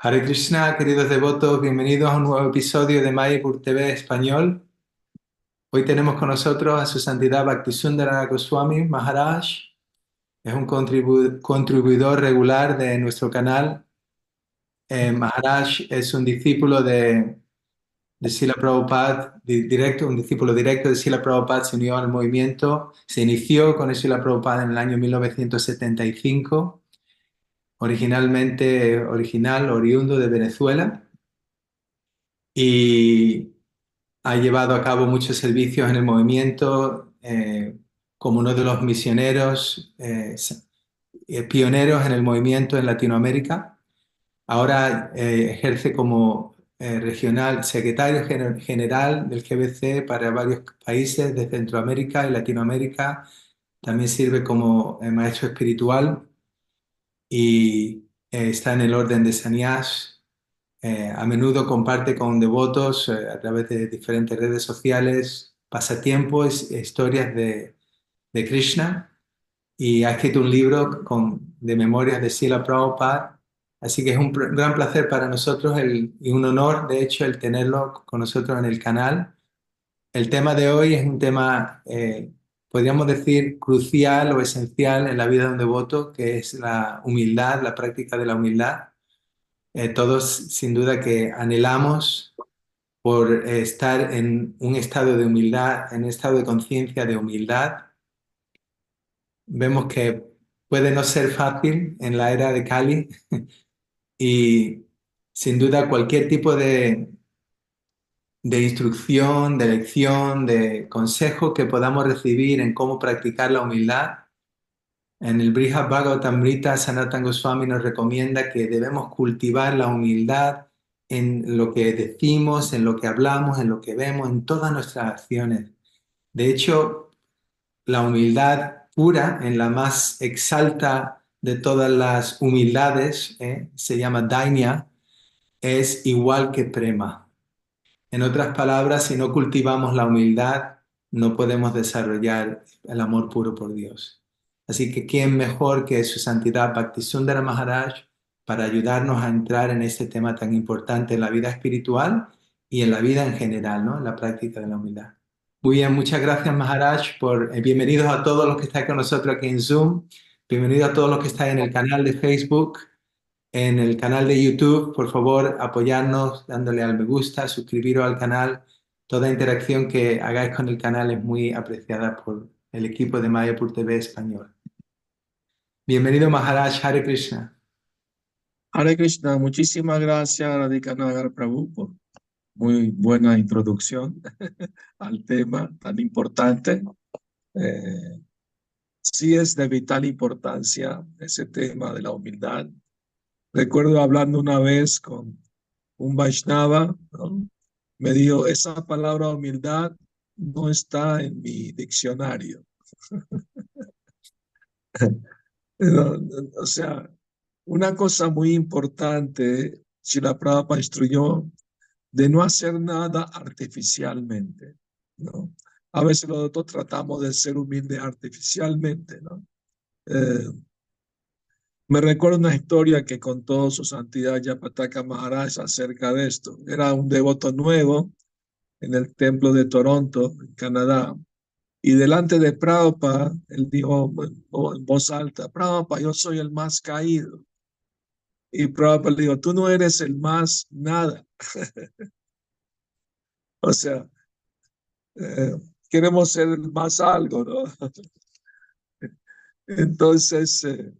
Hare Krishna, queridos devotos, bienvenidos a un nuevo episodio de Mayapur TV Español. Hoy tenemos con nosotros a su santidad Bhaktisundara Goswami Maharaj. Es un contribu contribuidor regular de nuestro canal. Eh, Maharaj es un discípulo de, de Sila Prabhupada, directo, un discípulo directo de Sila Prabhupada, se unió al movimiento, se inició con Sila Prabhupada en el año 1975 originalmente original, oriundo de Venezuela, y ha llevado a cabo muchos servicios en el movimiento eh, como uno de los misioneros eh, eh, pioneros en el movimiento en Latinoamérica. Ahora ejerce como regional, secretario general del GBC para varios países de Centroamérica y Latinoamérica. También sirve como maestro espiritual y eh, está en el orden de Sanyas. Eh, a menudo comparte con devotos eh, a través de diferentes redes sociales pasatiempos, historias de, de Krishna y ha escrito un libro con, de memorias de Sila Prabhupada. Así que es un gran placer para nosotros el, y un honor, de hecho, el tenerlo con nosotros en el canal. El tema de hoy es un tema podríamos decir, crucial o esencial en la vida de un devoto, que es la humildad, la práctica de la humildad. Eh, todos, sin duda, que anhelamos por estar en un estado de humildad, en un estado de conciencia de humildad. Vemos que puede no ser fácil en la era de Cali y sin duda cualquier tipo de, de instrucción, de lección, de consejo que podamos recibir en cómo practicar la humildad. En el Brihad Bhagavatamrita, nos recomienda que debemos cultivar la humildad en lo que decimos, en lo que hablamos, en lo que vemos, en todas nuestras acciones. De hecho, la humildad pura, en la más exalta de todas las humildades, ¿eh? se llama Dainya, es igual que prema. En otras palabras, si no cultivamos la humildad, no podemos desarrollar el amor puro por Dios. Así que, ¿quién mejor que su santidad Bhaktisundara Maharaj para ayudarnos a entrar en este tema tan importante en la vida espiritual y en la vida en general, ¿no? en la práctica de la humildad? Muy bien, muchas gracias Maharaj por eh, bienvenidos a todos los que están con nosotros aquí en Zoom, bienvenidos a todos los que están en el canal de Facebook, en el canal de YouTube, por favor, apoyarnos dándole al me gusta, suscribiros al canal. Toda interacción que hagáis con el canal es muy apreciada por el equipo de Mayapur TV Español. Bienvenido Maharaj Hare Krishna. Hare Krishna, muchísimas gracias Radhika Nagar Prabhu por muy buena introducción al tema tan importante. Eh, sí es de vital importancia ese tema de la humildad, Recuerdo hablando una vez con un Vaishnava, me dijo, esa palabra humildad no está en mi diccionario. o sea, una cosa muy importante, si la Prabhupada instruyó, de no hacer nada artificialmente, ¿no? A veces nosotros tratamos de ser humildes artificialmente. Eh, me recuerdo una historia que contó su santidad Yapataka Maharaj acerca de esto. Era un devoto nuevo en el templo de Toronto, en Canadá. Y delante de Prabhupada, él dijo en voz alta, Prabhupada, yo soy el más caído. Y Prabhupada le dijo, tú no eres el más nada. o sea, eh, queremos ser más algo, ¿no? Entonces, eh,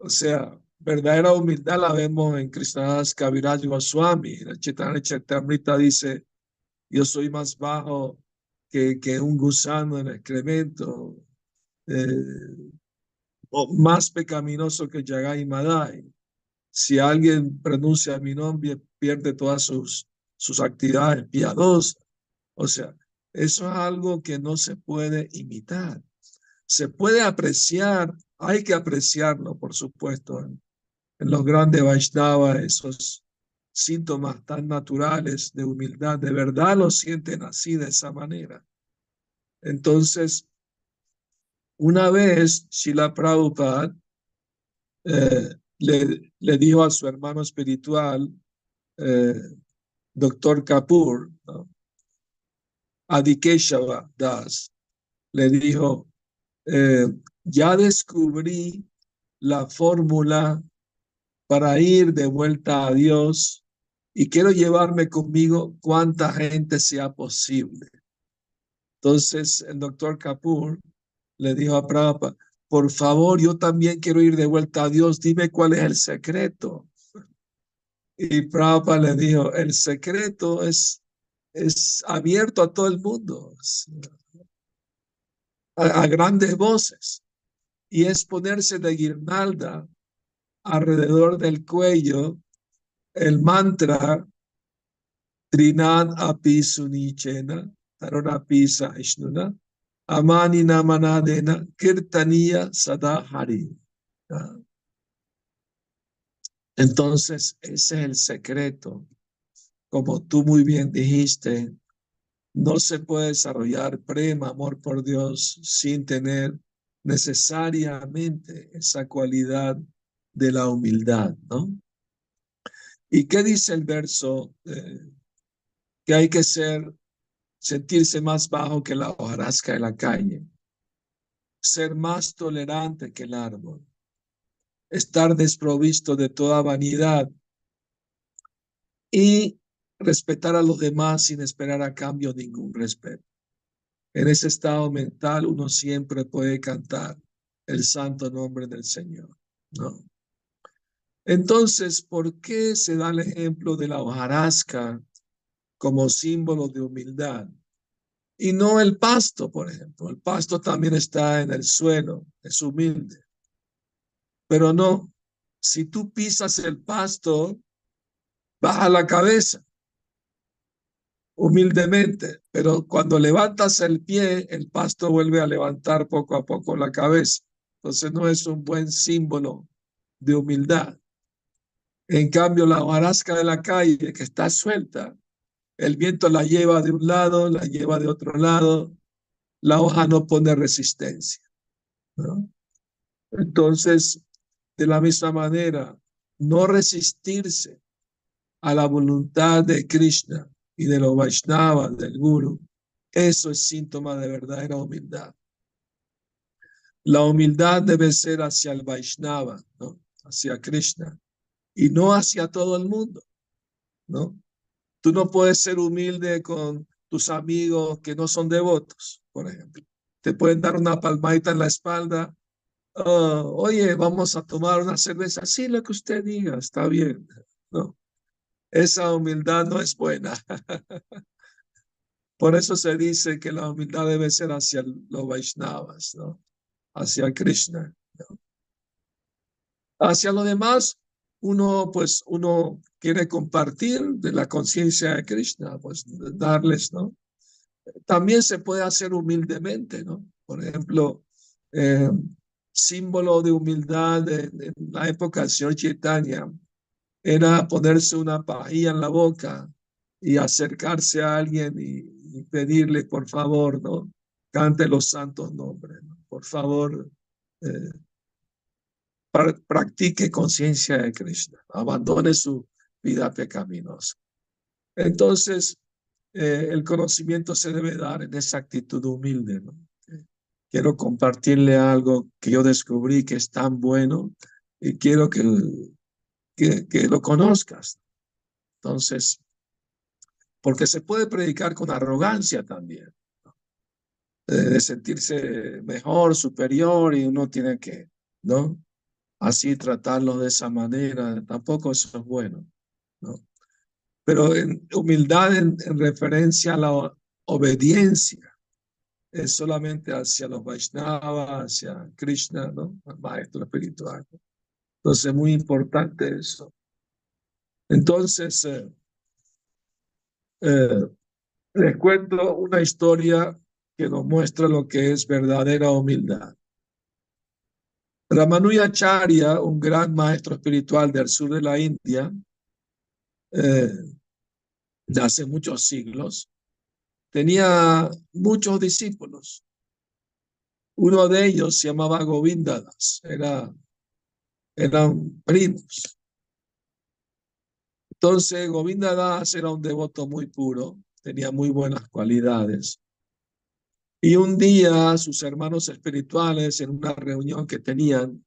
o sea, verdadera humildad la vemos en Krishnadas Kaviraj Goswami. El Chaitanya Charitamrita dice, yo soy más bajo que, que un gusano en excremento, eh, o más pecaminoso que Yagai Madai. Si alguien pronuncia mi nombre, pierde todas sus, sus actividades piadosas. O sea, eso es algo que no se puede imitar. Se puede apreciar hay que apreciarlo, por supuesto, en, los grandes Vaishnavas, esos síntomas tan naturales de humildad, de verdad lo sienten así, de esa manera. Entonces, una vez Shila Prabhupada eh, le, dijo a su hermano espiritual, eh, doctor Kapoor, ¿no? Adikeshava Das, le dijo, eh, ya descubrí la fórmula para ir de vuelta a Dios y quiero llevarme conmigo cuánta gente sea posible. Entonces el doctor Kapoor le dijo a Prabhupada, por favor, yo también quiero ir de vuelta a Dios, dime cuál es el secreto. Y Prabhupada le dijo, el secreto es, es abierto a todo el mundo, a grandes voces, y es ponerse de guirnalda alrededor del cuello el mantra Trinad api sunichena, taronapi saishnuna, amani namanadena, kirtaniya sada hari. Entonces, ese es el secreto. Como tú muy bien dijiste, no se puede desarrollar prema, amor por Dios, sin tener necesariamente esa cualidad de la humildad, ¿no? ¿Y qué dice el verso? Eh, que hay que ser, sentirse más bajo que la hojarasca de la calle, ser más tolerante que el árbol, estar desprovisto de toda vanidad y respetar a los demás sin esperar a cambio ningún respeto. En ese estado mental uno siempre puede cantar el santo nombre del Señor. Entonces, ¿por qué se da el ejemplo de la hojarasca como símbolo de humildad? Y no el pasto, por ejemplo. El pasto también está en el suelo, es humilde. Pero no, si tú pisas el pasto, baja la cabeza humildemente, pero cuando levantas el pie, el pasto vuelve a levantar poco a poco la cabeza. Entonces no es un buen símbolo de humildad. En cambio, la hojarasca de la calle que está suelta, el viento la lleva de un lado, la lleva de otro lado, la hoja no pone resistencia. Entonces, de la misma manera, no resistirse a la voluntad de Krishna y de los Vaishnavas, del Guru, eso es síntoma de verdadera humildad. La humildad debe ser hacia el Vaishnava, ¿no? hacia Krishna, y no hacia todo el mundo. ¿no? Tú no puedes ser humilde con tus amigos que no son devotos, por ejemplo. Te pueden dar una palmadita en la espalda. Oh, oye, vamos a tomar una cerveza. Sí, lo que usted diga, está bien. No, esa humildad no es buena. Por eso se dice que la humildad debe ser hacia los Vaishnavas, ¿no? hacia Krishna. Hacia lo demás, uno, pues, uno quiere compartir de la conciencia de Krishna, pues, darles, ¿no? También se puede hacer humildemente, ¿no? Por ejemplo, eh, símbolo de humildad en, la época del señor Chaitanya, era ponerse una pajilla en la boca y acercarse a alguien y, pedirle, por favor, ¿no? Cante los santos nombres, ¿no? Por favor, eh, practique conciencia de Krishna, abandone su vida pecaminosa. Entonces, eh, el conocimiento se debe dar en esa actitud humilde, ¿no? Quiero compartirle algo que yo descubrí que es tan bueno y quiero que que, lo conozcas. Entonces, porque se puede predicar con arrogancia también, de sentirse mejor, superior, y uno tiene que, ¿no? Así tratarlo de esa manera, tampoco eso es bueno, ¿no? Pero en humildad en, referencia a la obediencia, es solamente hacia los Vaishnavas, hacia Krishna, ¿no? Al maestro espiritual. Entonces, es muy importante eso. Entonces, eh, eh, les cuento una historia que nos muestra lo que es verdadera humildad. Ramanujacharya, un gran maestro espiritual del sur de la India, eh, de hace muchos siglos, tenía muchos discípulos. Uno de ellos se llamaba Govindadas, era eran primos. Entonces, Govinda Das era un devoto muy puro, tenía muy buenas cualidades. Y un día sus hermanos espirituales, en una reunión que tenían,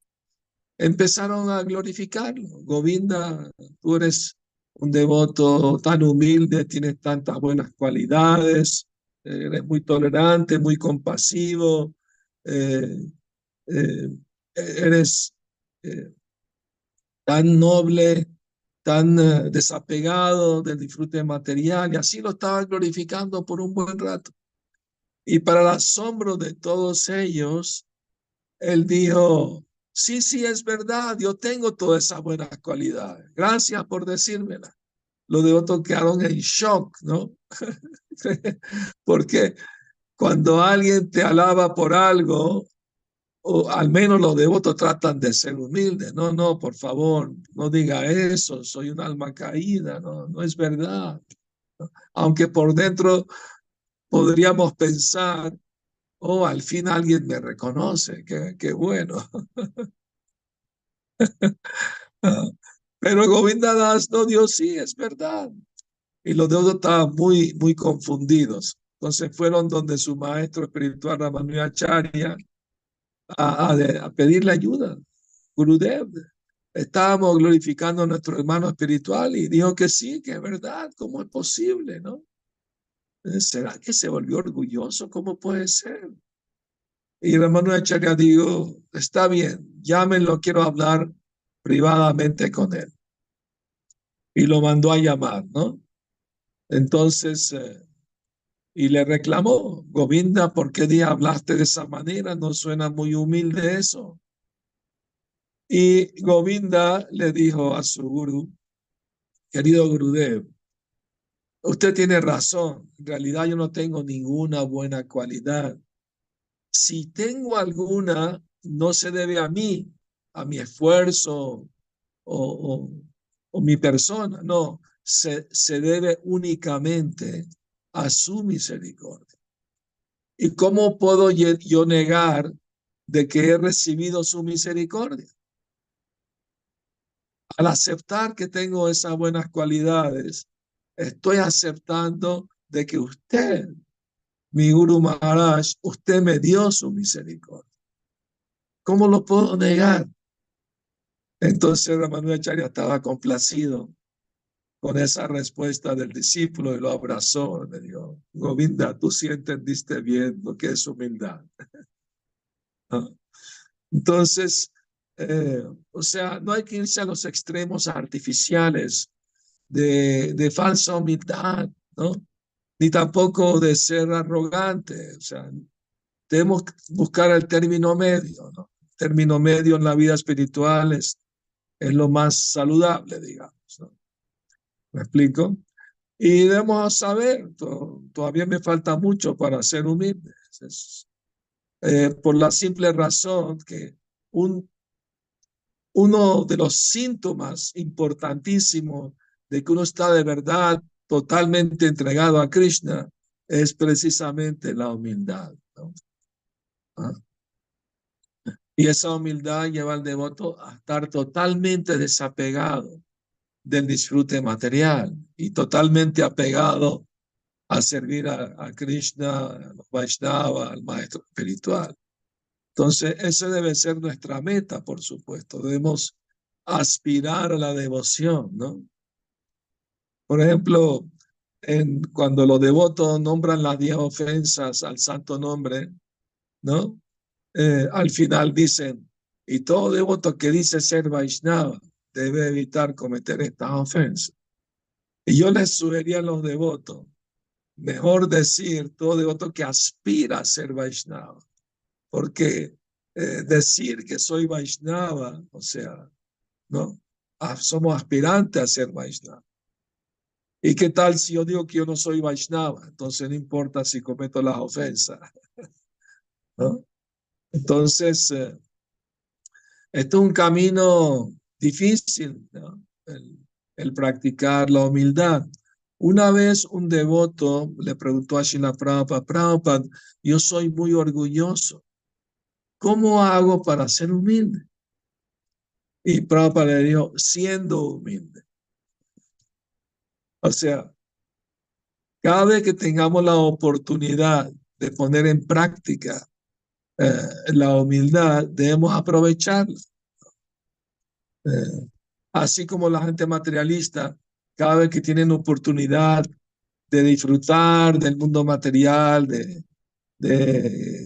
empezaron a glorificarlo. Govinda, tú eres un devoto tan humilde, tienes tantas buenas cualidades, eres muy tolerante, muy compasivo, eh, eh, eres eh, tan noble, tan desapegado del disfrute material, y así lo estaba glorificando por un buen rato. Y para el asombro de todos ellos, él dijo, sí, sí, es verdad, yo tengo todas esas buenas cualidades. Gracias por decírmela. Los devotos quedaron en shock, ¿no? Porque cuando alguien te alaba por algo, o al menos los devotos tratan de ser humildes. No, no, por favor, no diga eso, soy un alma caída, no, no es verdad. Aunque por dentro podríamos pensar, oh, al fin alguien me reconoce, qué, qué bueno. Pero Govinda Das no dio sí, es verdad. Y los devotos estaban muy, muy confundidos. Entonces fueron donde su maestro espiritual Ramanujacharya a, a, a pedirle ayuda. Gurudev, estábamos glorificando a nuestro hermano espiritual y dijo que sí, que es verdad, ¿cómo es posible, no? ¿Será que se volvió orgulloso? ¿Cómo puede ser? Y hermano Acharya dijo, está bien, llámenlo, quiero hablar privadamente con él. Y lo mandó a llamar, ¿no? Entonces, eh, y le reclamó, Govinda, ¿por qué día hablaste de esa manera? No suena muy humilde eso. Y Govinda le dijo a su guru, querido Gurudev, Usted tiene razón. En realidad yo no tengo ninguna buena cualidad. Si tengo alguna, no se debe a mí, a mi esfuerzo o, o, mi persona. No, se, se debe únicamente a su misericordia. ¿Y cómo puedo yo negar de que he recibido su misericordia? Al aceptar que tengo esas buenas cualidades, estoy aceptando de que usted, mi Guru Maharaj, usted me dio su misericordia. ¿Cómo lo puedo negar? Entonces Acharya estaba complacido con esa respuesta del discípulo y lo abrazó. Le dijo, Govinda, tú sí entendiste bien lo que es humildad. Ah. Entonces, eh, o sea, no hay que irse a los extremos artificiales de, de falsa humildad, ¿no? Ni tampoco de ser arrogante. O sea, debemos buscar el término medio. El término medio en la vida espiritual es, es lo más saludable, digamos. ¿Me explico? Y debemos saber, todavía me falta mucho para ser humilde. Eh, por la simple razón que un, uno de los síntomas importantísimos de que uno está de verdad totalmente entregado a Krishna es precisamente la humildad. ¿Ah? Y esa humildad lleva al devoto a estar totalmente desapegado del disfrute material y totalmente apegado a servir a, Krishna, a Vaishnava, al maestro espiritual. Entonces, esa debe ser nuestra meta, por supuesto. Debemos aspirar a la devoción, ¿no? Por ejemplo, cuando los devotos nombran las diez ofensas al santo nombre, ¿no? Eh, al final dicen, y todo devoto que dice ser Vaishnava debe evitar cometer estas ofensas. Y yo les sugería a los devotos, mejor decir todo devoto que aspira a ser Vaishnava, porque eh, decir que soy Vaishnava, o sea, ¿no? Ah, somos aspirantes a ser Vaishnava. ¿Y qué tal si yo digo que yo no soy Vaishnava? Entonces no importa si cometo las ofensas. ¿No? Entonces, esto es un camino difícil, ¿no? el, practicar la humildad. Una vez un devoto le preguntó a Shila Prabhupada, Prabhupada, yo soy muy orgulloso. ¿Cómo hago para ser humilde? Y Prabhupada le dijo, siendo humilde. O sea, cada vez que tengamos la oportunidad de poner en práctica eh, la humildad, debemos aprovecharla. Eh, así como la gente materialista, cada vez que tienen oportunidad de disfrutar del mundo material, de,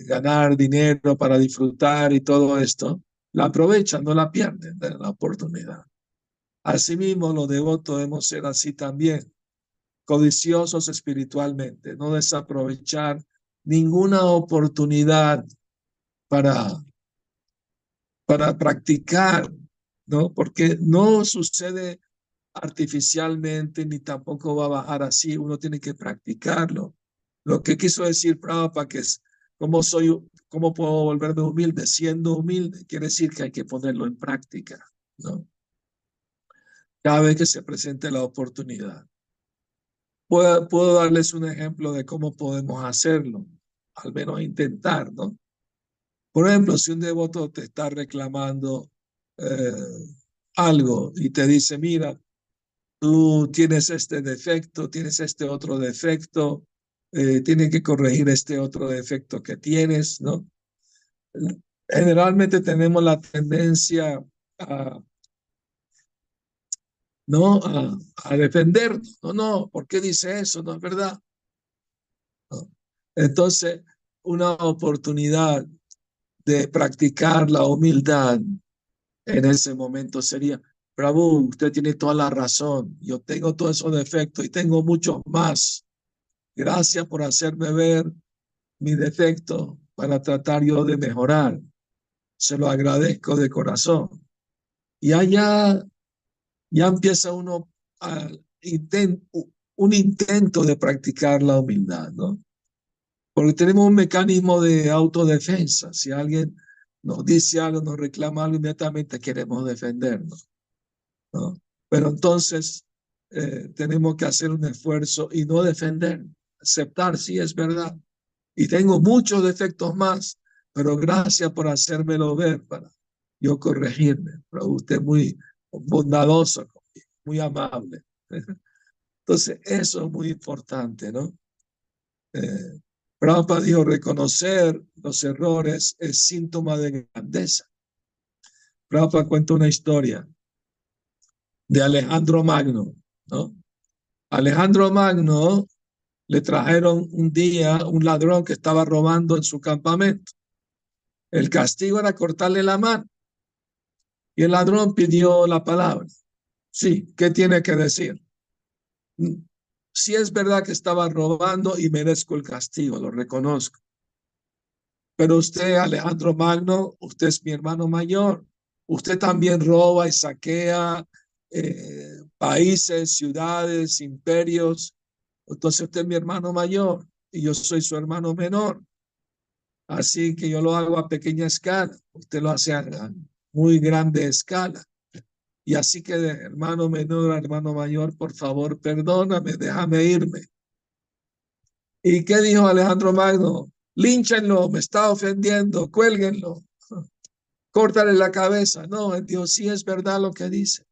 ganar dinero para disfrutar y todo esto, la aprovechan, no la pierden de la oportunidad. Asimismo, los devotos debemos ser así también, codiciosos espiritualmente, no desaprovechar ninguna oportunidad para, para practicar, ¿no? Porque no sucede artificialmente ni tampoco va a bajar así, uno tiene que practicarlo. Lo que quiso decir Prabhupada que es, ¿cómo soy, cómo puedo volverme humilde? Siendo humilde, quiere decir que hay que ponerlo en práctica, ¿no? Cada vez que se presente la oportunidad. Puedo, puedo darles un ejemplo de cómo podemos hacerlo, al menos intentar, ¿no? Por ejemplo, si un devoto te está reclamando eh, algo y te dice, mira, tú tienes este defecto, tienes este otro defecto, eh, tienes que corregir este otro defecto que tienes, ¿no? Generalmente tenemos la tendencia a, ¿no? A, defendernos. No, no, ¿por qué dice eso? No es verdad. Entonces, una oportunidad de practicar la humildad en ese momento sería, Prabhu, usted tiene toda la razón, yo tengo todos esos defectos y tengo muchos más. Gracias por hacerme ver mi defecto para tratar yo de mejorar. Se lo agradezco de corazón. Y allá ya empieza uno un intento de practicar la humildad, ¿no? Porque tenemos un mecanismo de autodefensa. Si alguien nos dice algo, nos reclama algo, inmediatamente queremos defendernos. ¿no? Pero entonces eh, tenemos que hacer un esfuerzo y no defender, aceptar, sí es verdad. Y tengo muchos defectos más, pero gracias por hacérmelo ver para yo corregirme. Pero usted muy bondadoso muy amable. Entonces, eso es muy importante, ¿no? Eh, Prabhupada dijo, reconocer los errores es síntoma de grandeza. Prabhupada cuenta una historia de Alejandro Magno, ¿no? Alejandro Magno le trajeron un día un ladrón que estaba robando en su campamento. El castigo era cortarle la mano. Y el ladrón pidió la palabra. Sí, ¿qué tiene que decir? Si es verdad que estaba robando y merezco el castigo, lo reconozco. Pero usted, Alejandro Magno, usted es mi hermano mayor. Usted también roba y saquea eh, países, ciudades, imperios. Entonces usted es mi hermano mayor y yo soy su hermano menor. Así que yo lo hago a pequeña escala. Usted lo hace a muy grande escala. Y así que hermano menor hermano mayor, por favor, perdóname, déjame irme. ¿Y qué dijo Alejandro Magno? Línchenlo, me está ofendiendo, cuélguenlo, córtale la cabeza. No, Dios sí es verdad lo que dice.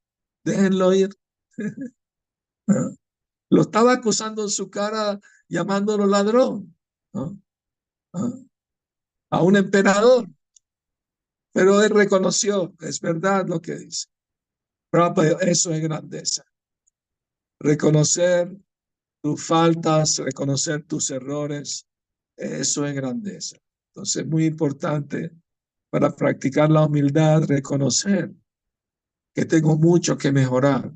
Déjenlo ir. Lo estaba acusando en su cara, llamándolo ladrón. A un emperador. Pero él reconoció, es verdad lo que dice. Eso es grandeza. Reconocer tus faltas, reconocer tus errores, eso es grandeza. Entonces es muy importante para practicar la humildad, reconocer que tengo mucho que mejorar.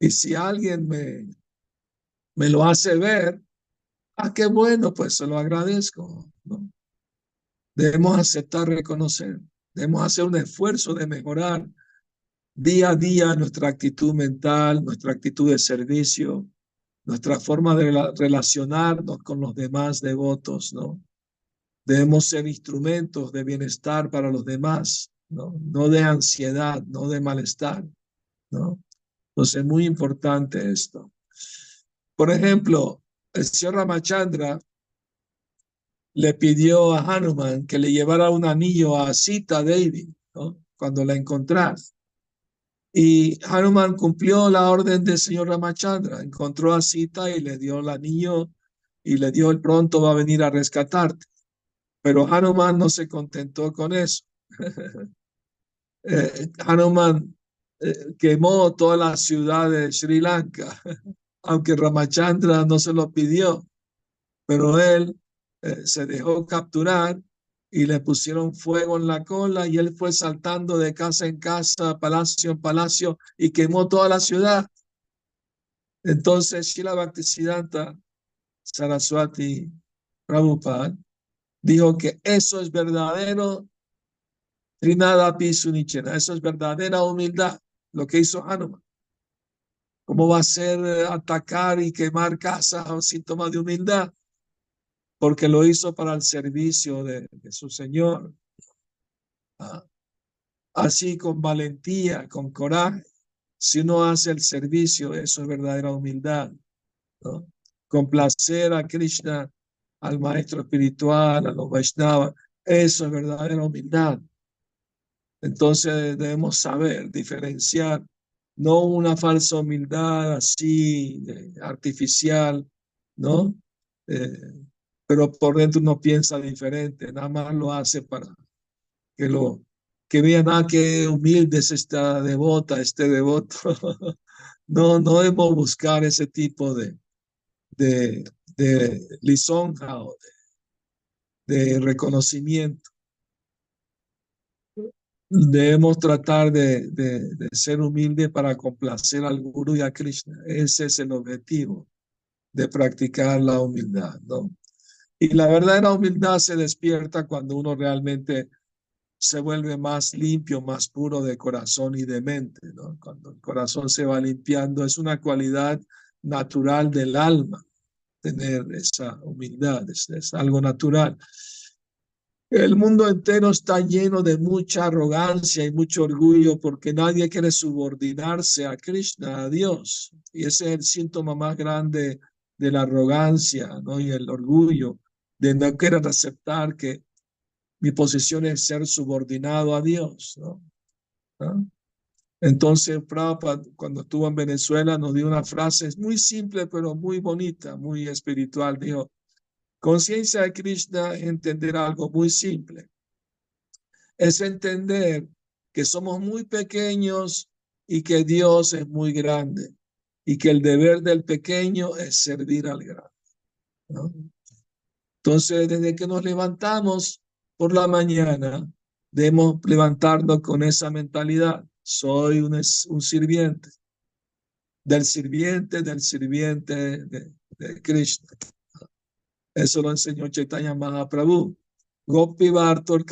Y si alguien me, me lo hace ver, ah, qué bueno, pues se lo agradezco. Debemos aceptar, reconocer, debemos hacer un esfuerzo de mejorar día a día nuestra actitud mental, nuestra actitud de servicio, nuestra forma de relacionarnos con los demás devotos, ¿no? Debemos ser instrumentos de bienestar para los demás, ¿no? No de ansiedad, no de malestar, ¿no? Entonces es muy importante esto. Por ejemplo, el señor Ramachandra le pidió a Hanuman que le llevara un anillo a Sita Devi, ¿no? Cuando la encontrase. Y Hanuman cumplió la orden del señor Ramachandra, encontró a Sita y le dio el anillo y le dio el pronto va a venir a rescatarte. Pero Hanuman no se contentó con eso. eh, Hanuman eh, quemó toda la ciudad de Sri Lanka, aunque Ramachandra no se lo pidió, pero él eh, se dejó capturar y le pusieron fuego en la cola y él fue saltando de casa en casa, palacio en palacio y quemó toda la ciudad. Entonces Shila Bhaktisiddhanta Saraswati Prabhupada dijo que eso es verdadero Trinada Pisunichena, eso es verdadera humildad, lo que hizo Hanuman. ¿Cómo va a ser eh, atacar y quemar casas un síntoma de humildad? Porque lo hizo para el servicio de, su Señor. Ah, así con valentía, con coraje. Si uno hace el servicio, eso es verdadera humildad. Complacer a Krishna, al maestro espiritual, a los Vaishnavas, eso es verdadera humildad. Entonces debemos saber diferenciar no una falsa humildad así artificial, ¿no? Eh, pero por dentro uno piensa diferente, nada más lo hace para que lo que vean, ah, qué humilde es esta devota, este devoto. no, no debemos buscar ese tipo de, de, de lisonja o de reconocimiento debemos tratar de, de, ser humildes para complacer al Guru y a Krishna. Ese es el objetivo de practicar la humildad, ¿no? Y la verdadera humildad se despierta cuando uno realmente se vuelve más limpio, más puro de corazón y de mente. Cuando el corazón se va limpiando, es una cualidad natural del alma, tener esa humildad, es algo natural. El mundo entero está lleno de mucha arrogancia y mucho orgullo porque nadie quiere subordinarse a Krishna, a Dios. Y ese es el síntoma más grande de la arrogancia ¿no? y el orgullo, de no querer aceptar que mi posición es ser subordinado a Dios. ¿no? Entonces, Prabhupada, cuando estuvo en Venezuela, nos dio una frase muy simple, pero muy bonita, muy espiritual. Dijo, Conciencia de Krishna es entender algo muy simple. Es entender que somos muy pequeños y que Dios es muy grande y que el deber del pequeño es servir al grande. Entonces, desde que nos levantamos por la mañana, debemos levantarnos con esa mentalidad. Soy un, un sirviente, del sirviente, del sirviente de, de Krishna. Eso lo enseñó Chaitanya Mahaprabhu. Gopi Bartor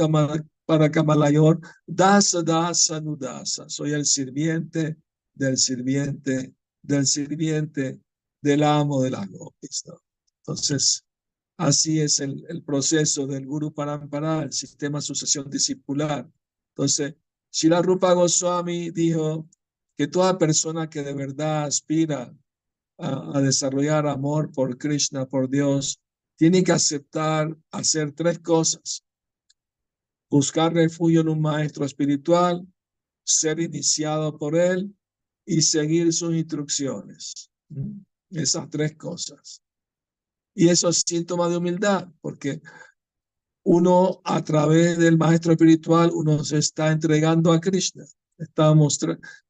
para Kamalayor, Dasa Dasa Nudasa. Soy el sirviente del sirviente del sirviente del amo de las gopis. Entonces, así es el, proceso del Guru Parampara, el sistema sucesión discipular. Entonces, Shila Rupa Goswami dijo que toda persona que de verdad aspira a, desarrollar amor por Krishna, por Dios, tiene que aceptar hacer tres cosas. Buscar refugio en un maestro espiritual, ser iniciado por él y seguir sus instrucciones. Esas tres cosas. Y eso es síntoma de humildad, porque uno a través del maestro espiritual, uno se está entregando a Krishna.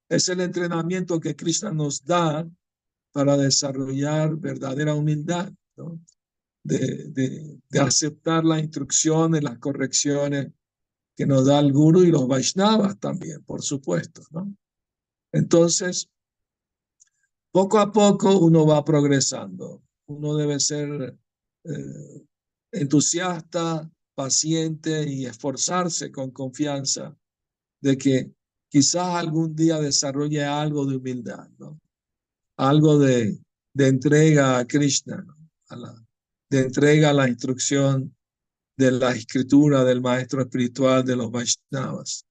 Es el entrenamiento que Krishna nos da para desarrollar verdadera humildad. ¿no? de, de, aceptar las instrucciones, las correcciones que nos da el Guru y los Vaishnavas también, por supuesto, ¿no? Entonces, poco a poco uno va progresando. Uno debe ser eh, entusiasta, paciente y esforzarse con confianza de que quizás algún día desarrolle algo de humildad, ¿no? Algo de, de entrega a Krishna, de entrega a la instrucción de la escritura del maestro espiritual de los Vaishnavas.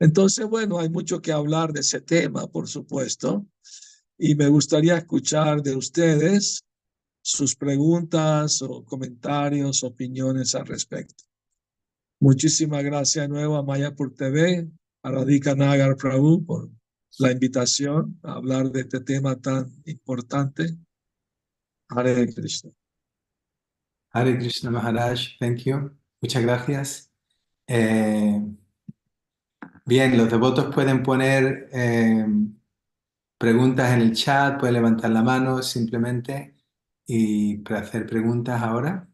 Entonces, bueno, hay mucho que hablar de ese tema, por supuesto, y me gustaría escuchar de ustedes sus preguntas o comentarios, opiniones al respecto. Muchísimas gracias de nuevo a Mayapur TV, a Radhika Nagar Prabhu por la invitación a hablar de este tema tan importante. Hare Krishna. Hare Krishna Maharaj, thank you. Muchas gracias. Eh, bien, los devotos pueden poner eh, preguntas en el chat, pueden levantar la mano simplemente y para hacer preguntas ahora.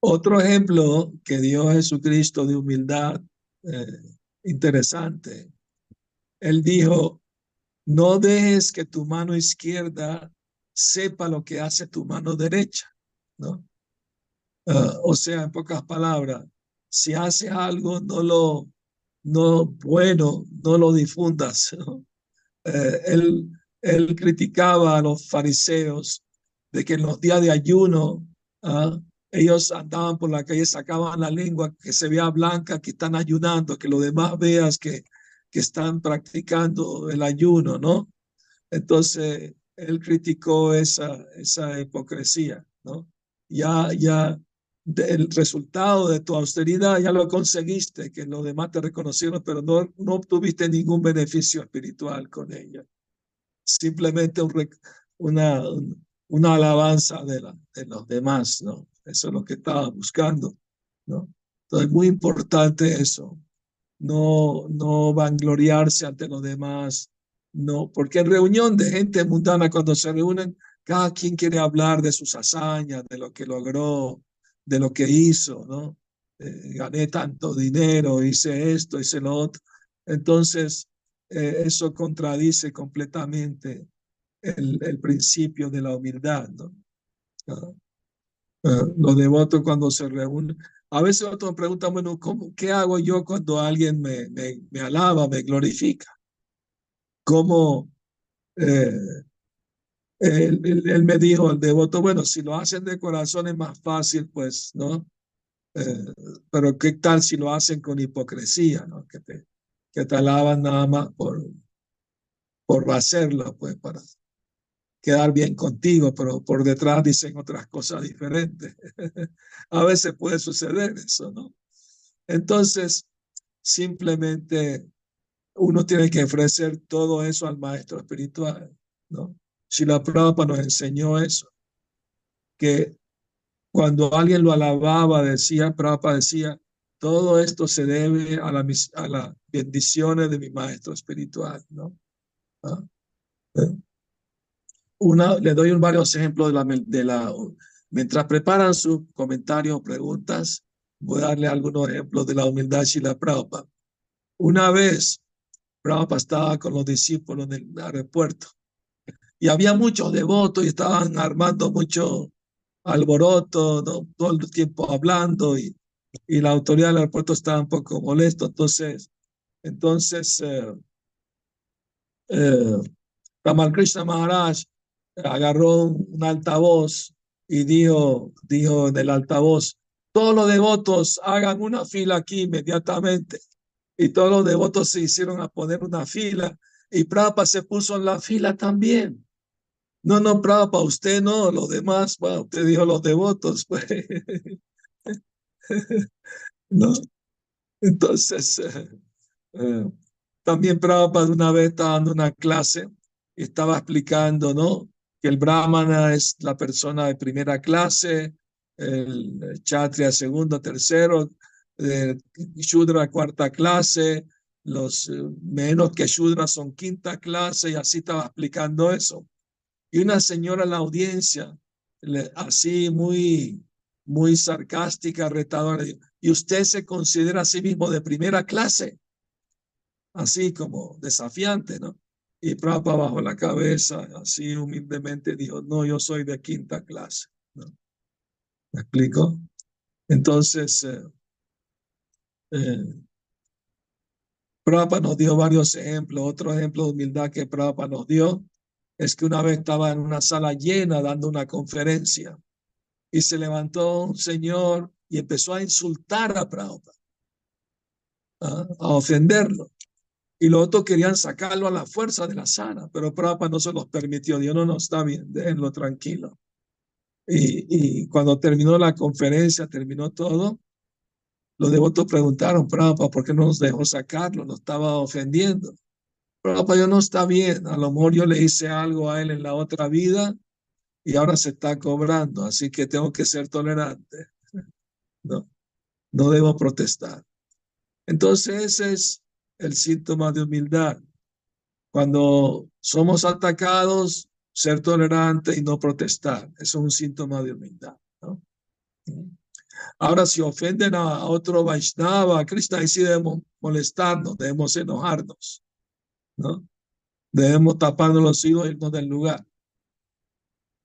Otro ejemplo que dio Jesucristo de humildad eh, interesante. Él dijo, no dejes que tu mano izquierda sepa lo que hace tu mano derecha, ¿no? Ah, o sea, en pocas palabras, si haces algo, no lo, no bueno, no lo difundas. Eh, él, él criticaba a los fariseos de que en los días de ayuno, ah, ellos andaban por la calle, sacaban la lengua, que se vea blanca, que están ayunando, que lo demás veas que, que están practicando el ayuno, ¿no? Entonces, él criticó esa, esa hipocresía, ¿no? Ya, ya, el resultado de tu austeridad ya lo conseguiste, que los demás te reconocieron, pero no, no obtuviste ningún beneficio espiritual con ella. Simplemente un, una, una alabanza de, la, de los demás, ¿no? Eso es lo que estaba buscando, ¿no? Entonces, muy importante eso. No, no vangloriarse ante los demás, no, porque en reunión de gente mundana, cuando se reúnen, cada quien quiere hablar de sus hazañas, de lo que logró, de lo que hizo, ¿no? Eh, gané tanto dinero, hice esto, hice lo otro. Entonces, eh, eso contradice completamente el, principio de la humildad, ¿no? Ah, ah, los devotos cuando se reúnen, a veces otros preguntan, bueno, ¿cómo, ¿qué hago yo cuando alguien me, me, me alaba, me glorifica? ¿Cómo? Eh, él, me dijo, el devoto, bueno, si lo hacen de corazón es más fácil, pues, ¿no? Eh, pero ¿qué tal si lo hacen con hipocresía, ¿no? Que te, que te alaban nada más por, por hacerlo, pues, para quedar bien contigo, pero por detrás dicen otras cosas diferentes. A veces puede suceder eso, ¿no? Entonces, simplemente uno tiene que ofrecer todo eso al maestro espiritual, ¿no? Si la Prabhupada nos enseñó eso, que cuando alguien lo alababa, decía, Prabhupada decía, todo esto se debe a, la, a las bendiciones de mi maestro espiritual, ¿no? ¿Ah? ¿Eh? Una, le doy varios ejemplos de la, de mientras preparan sus comentarios o preguntas, voy a darle algunos ejemplos de la humildad y la Prabhupada. Una vez, Prabhupada estaba con los discípulos en el aeropuerto y había muchos devotos y estaban armando mucho alboroto, todo el tiempo hablando y, y la autoridad del aeropuerto estaba un poco molesto. Entonces, entonces eh, eh, Krishna Maharaj agarró un altavoz y dijo, dijo en el altavoz, todos los devotos hagan una fila aquí inmediatamente. Y todos los devotos se hicieron a poner una fila y Prabhupada se puso en la fila también. No, no, Prabhupada, usted no, los demás, usted dijo los devotos, pues. no. Entonces, eh, eh, también Prabhupada una vez estaba dando una clase y estaba explicando, ¿no? que el brahmana es la persona de primera clase, el kshatriya segundo, tercero, el shudra cuarta clase, los eh, menos que shudra son quinta clase y así estaba explicando eso. Y una señora en la audiencia, así muy, muy sarcástica, retadora, y usted se considera a sí mismo de primera clase, así como desafiante, ¿no? Y Prabhupada bajo la cabeza, así humildemente dijo, no, yo soy de quinta clase. ¿Me explico? Entonces, eh, eh, Prabhupada nos dio varios ejemplos. Otro ejemplo de humildad que Prabhupada nos dio es que una vez estaba en una sala llena dando una conferencia y se levantó un señor y empezó a insultar a Prabhupada, ¿ah? a ofenderlo y los otros querían sacarlo a la fuerza de la sala, pero Prabhupada no se los permitió. Dios no, no, está bien, déjenlo tranquilo. Y, y cuando terminó la conferencia, terminó todo, los devotos preguntaron, Prabhupada, ¿por qué no nos dejó sacarlo? Nos estaba ofendiendo. Prabhupada, yo no está bien. A lo mejor yo le hice algo a él en la otra vida y ahora se está cobrando, así que tengo que ser tolerante. No, no debo protestar. Entonces ese es el síntoma de humildad. Cuando somos atacados, ser tolerante y no protestar. es un síntoma de humildad. Ahora, si ofenden a otro Vaishnava, a Krishna, ahí sí debemos molestarnos, debemos enojarnos, ¿no? Debemos taparnos los hijos y irnos del lugar.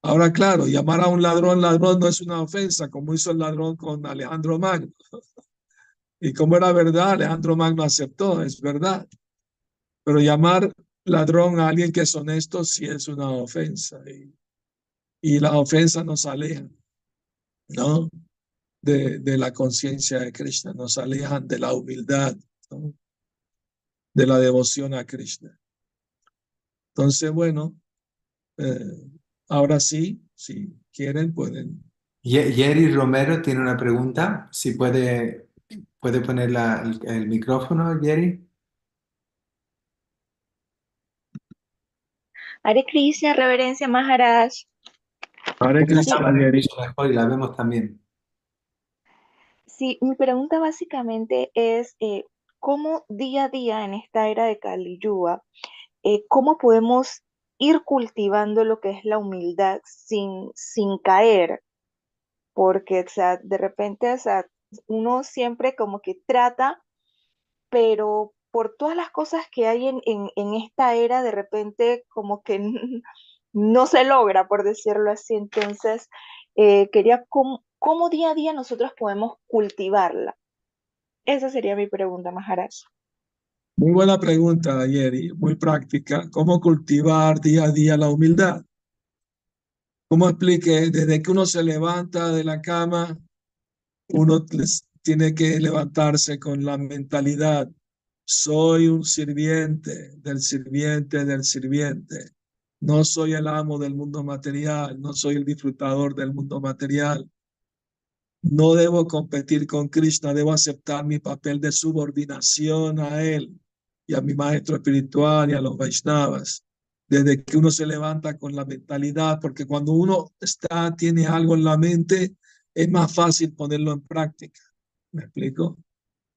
Ahora, claro, llamar a un ladrón ladrón no es una ofensa, como hizo el ladrón con Alejandro Magno. Y como era verdad, Alejandro Magno aceptó, es verdad. Pero llamar ladrón a alguien que es honesto sí es una ofensa. Y, y las ofensas nos alejan, ¿no? de, de la conciencia de Krishna, nos alejan de la humildad, de la devoción a Krishna. Entonces, bueno, eh, ahora sí, si quieren, pueden. Jerry Romero tiene una pregunta. Si puede, puede poner la, el, micrófono, Jerry. Hare Krishna, reverencia Maharaj. Hare Krishna, Jerry. La vemos también. Sí, mi pregunta básicamente es eh, cómo día a día en esta era de Kali eh, cómo podemos ir cultivando lo que es la humildad sin, sin caer, porque o sea, de repente o sea, uno siempre como que trata, pero por todas las cosas que hay en, en, esta era, de repente como que no se logra, por decirlo así. Entonces, eh, quería cómo, ¿Cómo día a día nosotros podemos cultivarla? Esa sería mi pregunta, Maharaj. Muy buena pregunta, Yeri, muy práctica. ¿Cómo cultivar día a día la humildad? ¿Cómo explique? Desde que uno se levanta de la cama, uno tiene que levantarse con la mentalidad, soy un sirviente del sirviente del sirviente. No soy el amo del mundo material, no soy el disfrutador del mundo material. No debo competir con Krishna, debo aceptar mi papel de subordinación a él y a mi maestro espiritual y a los Vaishnavas. Desde que uno se levanta con la mentalidad, porque cuando uno está, tiene algo en la mente, es más fácil ponerlo en práctica. ¿Me explico?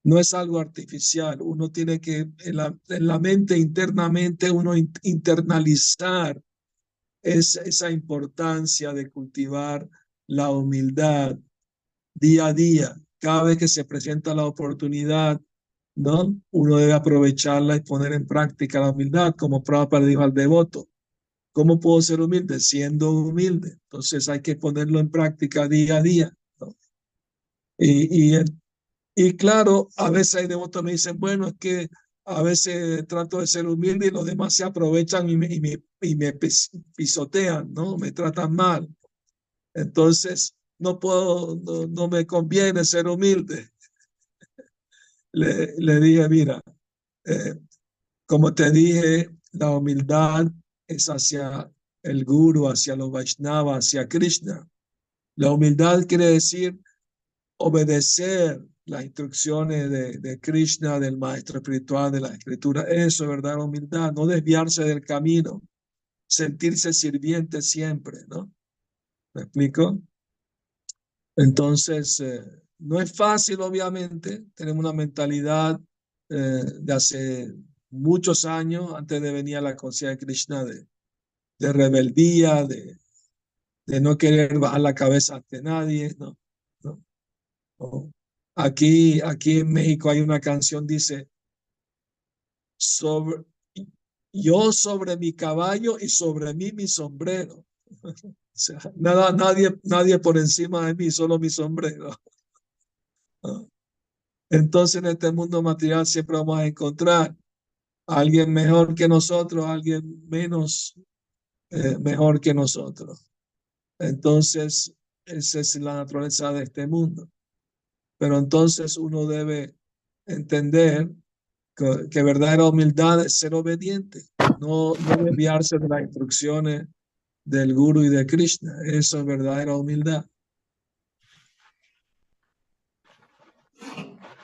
No es algo artificial. Uno tiene que, en la, en la mente internamente, uno internalizar esa importancia de cultivar la humildad, día a día, cada vez que se presenta la oportunidad, ¿no? Uno debe aprovecharla y poner en práctica la humildad, como Prabhupada dijo al devoto. ¿Cómo puedo ser humilde? Siendo humilde. Entonces hay que ponerlo en práctica día a día. Y, y, claro, a veces hay devotos me dicen, bueno, es que a veces trato de ser humilde y los demás se aprovechan y me, y me pisotean, ¿no? Me tratan mal. Entonces, no puedo, no, me conviene ser humilde. Le, le dije, mira, eh, como te dije, la humildad es hacia el guru, hacia los Vaishnavas, hacia Krishna. La humildad quiere decir obedecer las instrucciones de, de, Krishna, del maestro espiritual, de la escritura. Eso es verdadera humildad, no desviarse del camino, sentirse sirviente siempre, ¿no? ¿Me explico? Entonces, eh, no es fácil, obviamente, tenemos una mentalidad eh, de hace muchos años, antes de venir a la conciencia de Krishna, de, de rebeldía, de, de, no querer bajar la cabeza ante nadie. ¿no? ¿No? Aquí, aquí en México hay una canción, dice, sobre, yo sobre mi caballo y sobre mí mi sombrero. nada, nadie, nadie por encima de mí, solo mi sombrero. Entonces en este mundo material siempre vamos a encontrar a alguien mejor que nosotros, alguien menos eh, mejor que nosotros. Entonces, esa es la naturaleza de este mundo. Pero entonces uno debe entender que, que verdadera humildad es ser obediente, no, no desviarse de las instrucciones del Guru y de Krishna. Eso es verdadera humildad.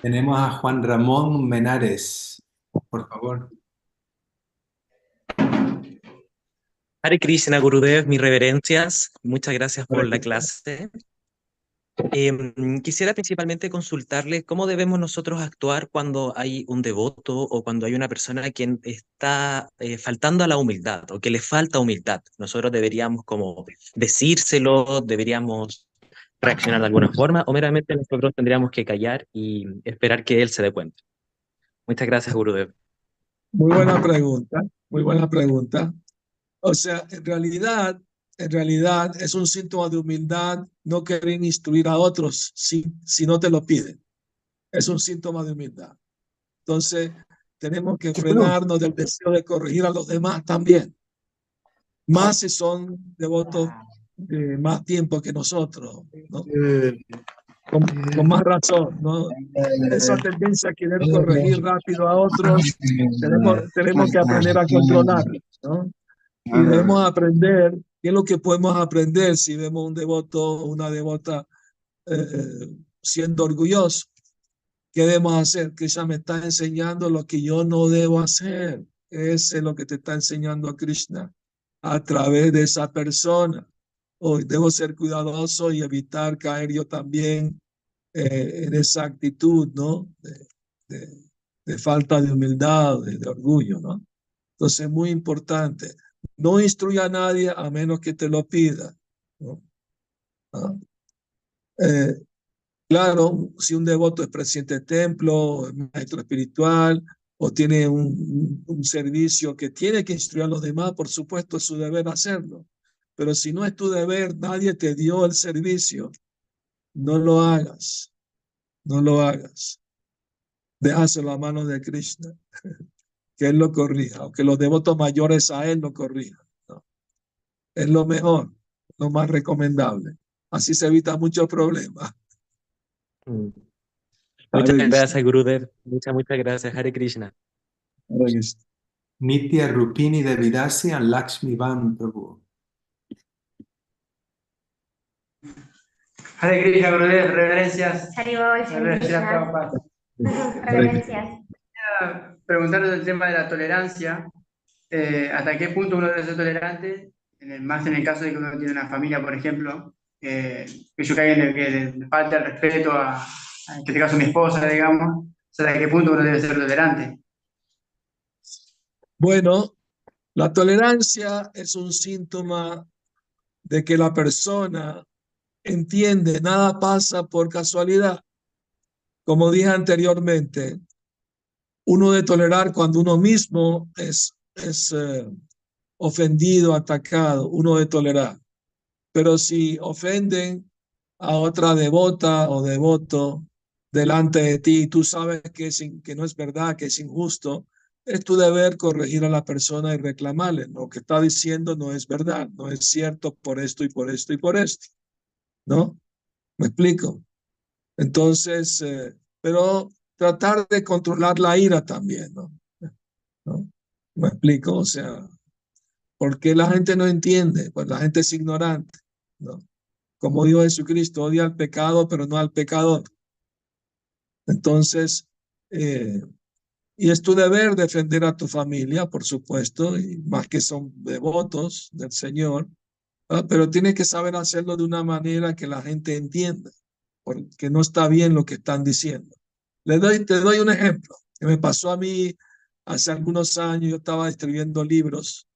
Tenemos a Juan Ramón Menares, por favor. Hare Krishna Gurudev, mis reverencias. Muchas gracias por la clase. Em, quisiera principalmente consultarle cómo debemos nosotros actuar cuando hay un devoto o cuando hay una persona a quien está eh, faltando a la humildad o que le falta humildad. Nosotros deberíamos como decírselo, deberíamos reaccionar de alguna forma o meramente nosotros tendríamos que callar y esperar que él se dé cuenta. Muchas gracias, Gurudev. Muy buena pregunta, muy buena pregunta. O sea, en realidad en realidad es un síntoma de humildad no querer instruir a otros si, si no te lo piden. Es un síntoma de humildad. Entonces, tenemos que frenarnos del deseo de corregir a los demás también. Más si son devotos de más tiempo que nosotros, ¿no? con, más razón, ¿no? Esa tendencia a querer corregir rápido a otros, tenemos, tenemos que aprender a controlar, ¿no? Y debemos aprender ¿Qué es lo que podemos aprender si vemos un devoto o una devota eh, siendo orgulloso? ¿Qué debemos hacer? Ella me está enseñando lo que yo no debo hacer. Ese es lo que te está enseñando a Krishna a través de esa persona. Hoy debo ser cuidadoso y evitar caer yo también eh, en esa actitud, ¿no? De, de, falta de humildad, de, de orgullo, ¿no? Entonces, muy importante. No instruya a nadie a menos que te lo pida. Ah. Eh, claro, si un devoto es presidente de templo, maestro espiritual, o tiene un, servicio que tiene que instruir a los demás, por supuesto es su deber hacerlo. Pero si no es tu deber, nadie te dio el servicio, no lo hagas, no lo hagas. Déjaselo a manos de Krishna. que Él lo corrija, o que los devotos mayores a Él lo corrijan. Es lo mejor, lo más recomendable. Así se evita muchos problemas. Mm. Muchas gracias, Gurudev. Muchas, muchas gracias, Hare Krishna. Nitya Rupini de Vidasi and Lakshmi Van Prabhu. Hare Krishna, Gurudev, reverencias. Reverencias. Preguntarnos el tema de la tolerancia, eh, hasta qué punto uno debe ser tolerante, en el, más en el caso de que uno tiene una familia, por ejemplo, eh, que yo caiga en que le falta el respeto a, en este caso, mi esposa, digamos, hasta qué punto uno debe ser tolerante. Bueno, la tolerancia es un síntoma de que la persona entiende, nada pasa por casualidad. Como dije anteriormente, uno de tolerar cuando uno mismo es, es eh, ofendido, atacado, uno de tolerar. Pero si ofenden a otra devota o devoto delante de ti, tú sabes que, es, que no es verdad, que es injusto, es tu deber corregir a la persona y reclamarle. Lo que está diciendo no es verdad, no es cierto por esto y por esto y por esto. ¿No? ¿Me explico? Entonces, eh, pero tratar de controlar la ira también, ¿no? ¿Me explico? O sea, porque la gente no entiende? Pues la gente es ignorante, ¿no? Como dijo Jesucristo, odia al pecado, pero no al pecador. Entonces, eh, y es tu deber defender a tu familia, por supuesto, más que son devotos del Señor, pero tienes que saber hacerlo de una manera que la gente entienda, porque no está bien lo que están diciendo. Le doy, te doy un ejemplo que me pasó a mí hace algunos años. Yo estaba escribiendo libros,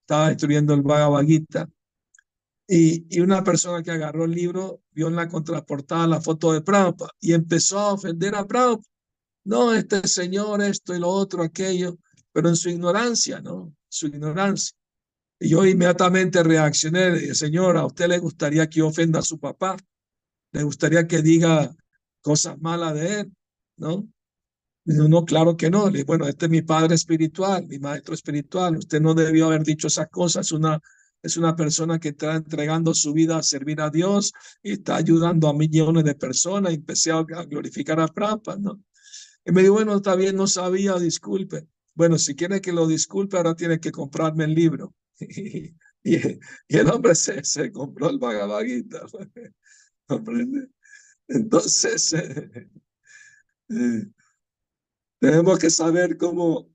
estaba escribiendo el Bhagavad Gita, y, una persona que agarró el libro vio en la contraportada la foto de Prabhupada y empezó a ofender a Prabhupada. No, este señor, esto y lo otro, aquello, pero en su ignorancia, ¿no? Su ignorancia. Y yo inmediatamente reaccioné, dije, señor, ¿a usted le gustaría que ofenda a su papá? ¿Le gustaría que diga cosas malas de él? ¿No? no, claro que no. Bueno, este es mi padre espiritual, mi maestro espiritual. Usted no debió haber dicho esas cosas. Una, es una persona que está entregando su vida a servir a Dios y está ayudando a millones de personas. Y empecé a glorificar a Prabhupada, ¿no? Y me dijo, bueno, está bien, no sabía, disculpe. Bueno, si quiere que lo disculpe, ahora tiene que comprarme el libro. y, el hombre se, se compró el. ¿Comprende? Entonces, eh, tenemos que saber cómo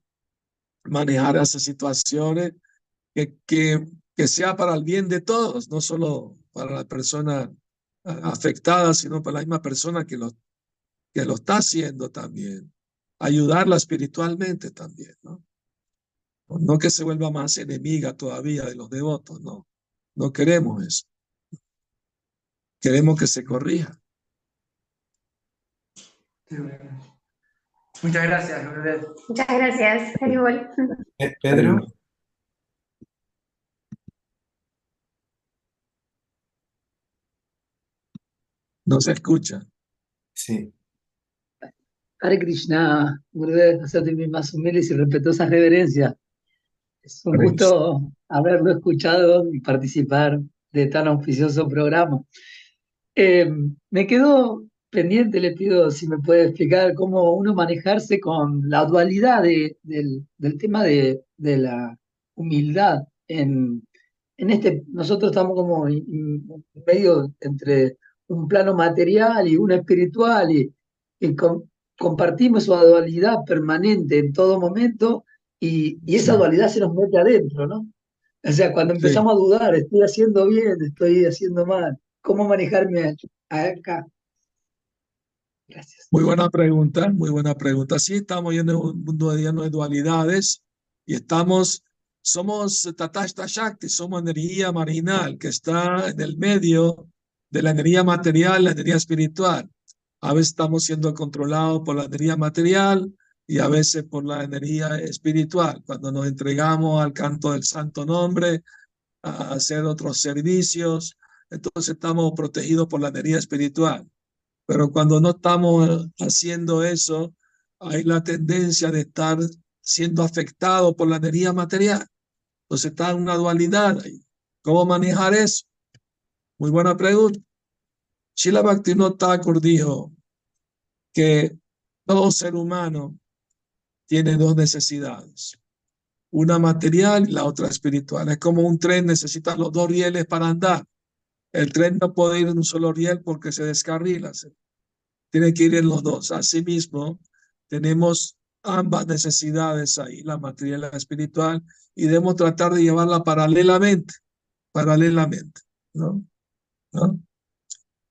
manejar esas situaciones que, que, que sea para el bien de todos, no solo para la persona afectada, sino para la misma persona que lo, que lo está haciendo también. Ayudarla espiritualmente también, ¿no? No que se vuelva más enemiga todavía de los devotos, no. No queremos eso. Queremos que se corrija. Muchas gracias, Muchas gracias, Pedro. No se escucha. Sí. Hare Krishna, Gurudev, hacerte mis más humildes y respetuosas reverencias. Es un gusto haberlo escuchado y participar de tan auspicioso programa. Eh, me quedo pendiente, le pido si me puede explicar cómo uno manejarse con la dualidad del, del, tema de, de, la humildad. En, en este, nosotros estamos como medio entre un plano material y uno espiritual y, compartimos esa dualidad permanente en todo momento y, y, esa dualidad se nos mete adentro, ¿no? O sea, cuando empezamos a dudar, estoy haciendo bien, estoy haciendo mal, ¿cómo manejarme acá? Muy buena pregunta, muy buena pregunta. Sí, estamos en un mundo lleno de dualidades y estamos, somos Tatashta Shakti, somos energía marginal que está en el medio de la energía material, la energía espiritual. A veces estamos siendo controlados por la energía material y a veces por la energía espiritual. Cuando nos entregamos al canto del santo nombre, a hacer otros servicios, entonces estamos protegidos por la energía espiritual. Pero cuando no estamos haciendo eso, hay la tendencia de estar siendo afectado por la energía material. Entonces está una dualidad ahí. ¿Cómo manejar eso? Muy buena pregunta. Shila Bhaktivinoda Thakur dijo que todo ser humano tiene dos necesidades, una material y la otra espiritual. Es como un tren, necesita los dos rieles para andar. El tren no puede ir en un solo riel porque se descarrila. Tiene que ir en los dos. Asimismo, tenemos ambas necesidades ahí, la material y la espiritual, y debemos tratar de llevarla paralelamente, paralelamente, ¿no? ¿No?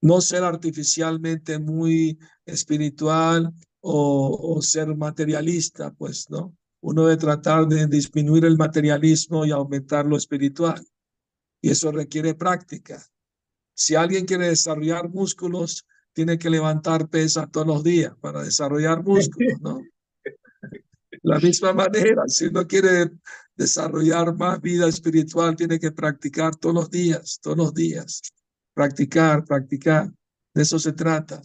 no ser artificialmente muy espiritual o, ser materialista, pues, ¿no? Uno debe tratar de disminuir el materialismo y aumentar lo espiritual. Y eso requiere práctica. Si alguien quiere desarrollar músculos, tiene que levantar pesas todos los días para desarrollar músculos, ¿no? La misma manera, si uno quiere desarrollar más vida espiritual, tiene que practicar todos los días, todos los días practicar, practicar. De eso se trata.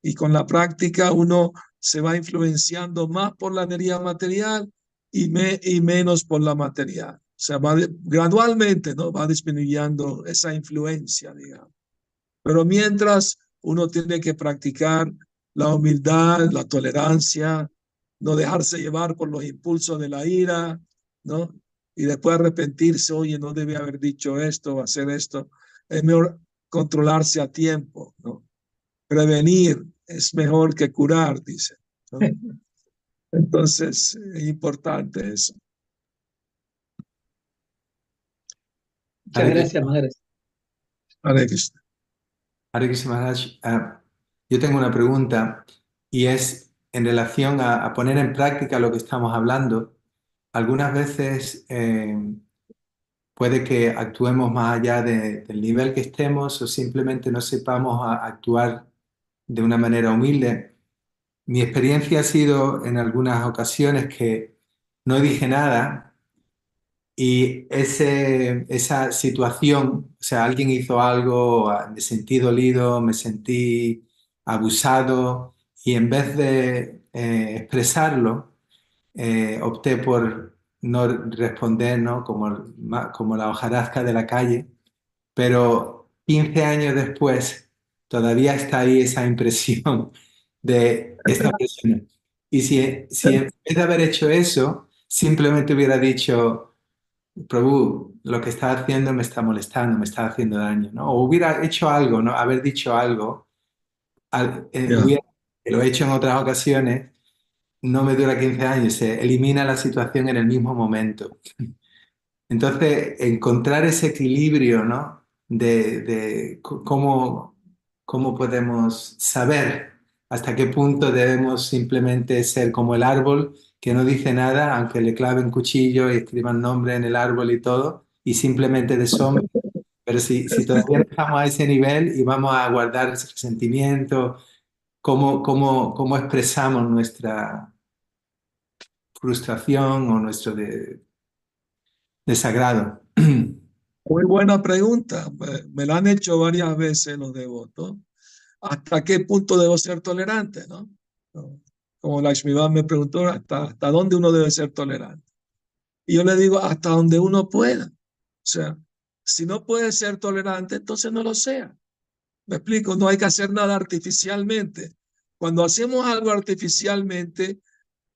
Y con la práctica uno se va influenciando más por la energía material y, me, y menos por la material. O sea, va gradualmente, ¿no? Va disminuyendo esa influencia, digamos. Pero mientras uno tiene que practicar la humildad, la tolerancia, no dejarse llevar por los impulsos de la ira, ¿no? Y después arrepentirse, oye, no debe haber dicho esto o hacer esto. Es mejor controlarse a tiempo, ¿no? Prevenir es mejor que curar, dice. Entonces, es importante eso. Muchas gracias, Madre. Hare Krishna. Hare Maharaj. Ah, yo tengo una pregunta y es en relación a, poner en práctica lo que estamos hablando. Algunas veces eh, puede que actuemos más allá del nivel que estemos o simplemente no sepamos actuar de una manera humilde. Mi experiencia ha sido en algunas ocasiones que no dije nada y ese, esa situación, o sea, alguien hizo algo, me sentí dolido, me sentí abusado y en vez de eh, expresarlo, eh, opté por no responder ¿no? Como, como la hojarasca de la calle, pero 15 años después todavía está ahí esa impresión de esta persona. Y si, si en vez de haber hecho eso, simplemente hubiera dicho, Prabhu, lo que está haciendo me está molestando, me está haciendo daño, ¿no? O hubiera hecho algo, ¿no? Haber dicho algo, al- eh, hubiera- lo he hecho en otras ocasiones, no me dura 15 años, se elimina la situación en el mismo momento. Entonces, encontrar ese equilibrio, ¿no? De, de cómo, cómo podemos saber hasta qué punto debemos simplemente ser como el árbol que no dice nada, aunque le claven cuchillo y escriban nombre en el árbol y todo, y simplemente de sombra. Pero si, si todavía estamos a ese nivel y vamos a guardar ese resentimiento, cómo, cómo, cómo expresamos nuestra frustración o nuestro de- desagrado. Muy buena pregunta. Me, me la han hecho varias veces los devotos. ¿Hasta qué punto debo ser tolerante? ¿no? Como Lakshmivan me preguntó, ¿hasta, ¿hasta dónde uno debe ser tolerante? Y yo le digo, hasta donde uno pueda. O sea, si no puede ser tolerante, entonces no lo sea. Me explico, no hay que hacer nada artificialmente. Cuando hacemos algo artificialmente,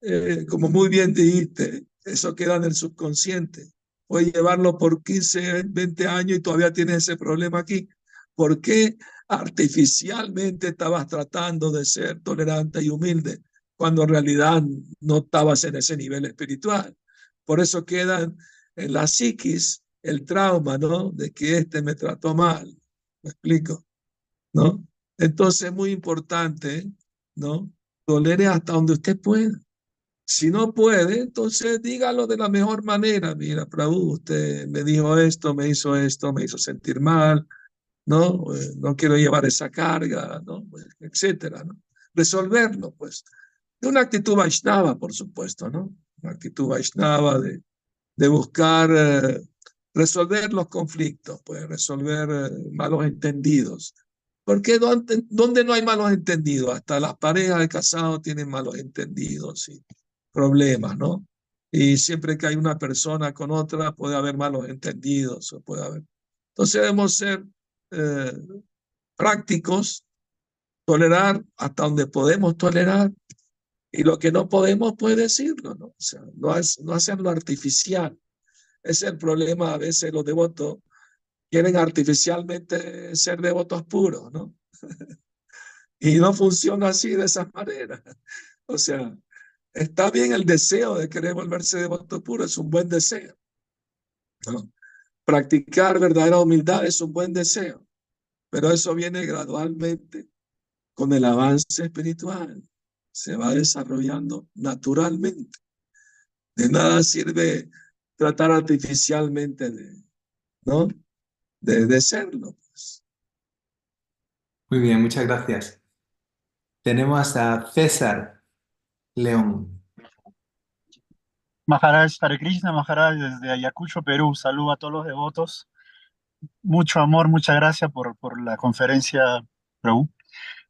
eh, como muy bien dijiste, eso queda en el subconsciente. Puedes llevarlo por 15, 20 años y todavía tienes ese problema aquí. ¿Por qué artificialmente estabas tratando de ser tolerante y humilde cuando en realidad no estabas en ese nivel espiritual? Por eso queda en la psiquis el trauma, ¿no? De que este me trató mal. ¿Me explico? ¿No? Entonces es muy importante, ¿no? Tolere hasta donde usted pueda. Si no puede, entonces dígalo de la mejor manera. Mira, Prabhu, usted me dijo esto, me hizo esto, me hizo sentir mal, ¿no? Eh, no quiero llevar esa carga, ¿no? Etcétera, ¿no? Resolverlo, pues. De una actitud Vaishnava, por supuesto, ¿no? Una actitud Vaishnava de, de buscar eh, resolver los conflictos, pues resolver eh, malos entendidos. Porque donde, donde no hay malos entendidos, hasta las parejas de casados tienen malos entendidos y problemas, ¿no? Y siempre que hay una persona con otra puede haber malos entendidos, puede haber. Entonces debemos ser eh, prácticos, tolerar hasta donde podemos tolerar y lo que no podemos, pues decirlo, ¿no? O sea, no, es, no hacerlo artificial. Es el problema a veces los devotos quieren artificialmente ser devotos puros, ¿no? y no funciona así de esa manera. O sea, está bien el deseo de querer volverse devoto puro, es un buen deseo. Practicar verdadera humildad es un buen deseo, pero eso viene gradualmente con el avance espiritual. Se va desarrollando naturalmente. De nada sirve tratar artificialmente de, ¿no? de, de serlo. Pues. Muy bien, muchas gracias. Tenemos a César León. Maharaj Hare Krishna, Maharaj desde Ayacucho, Perú. Saludo a todos los devotos. Mucho amor, muchas gracias por, por la conferencia, Prabhu.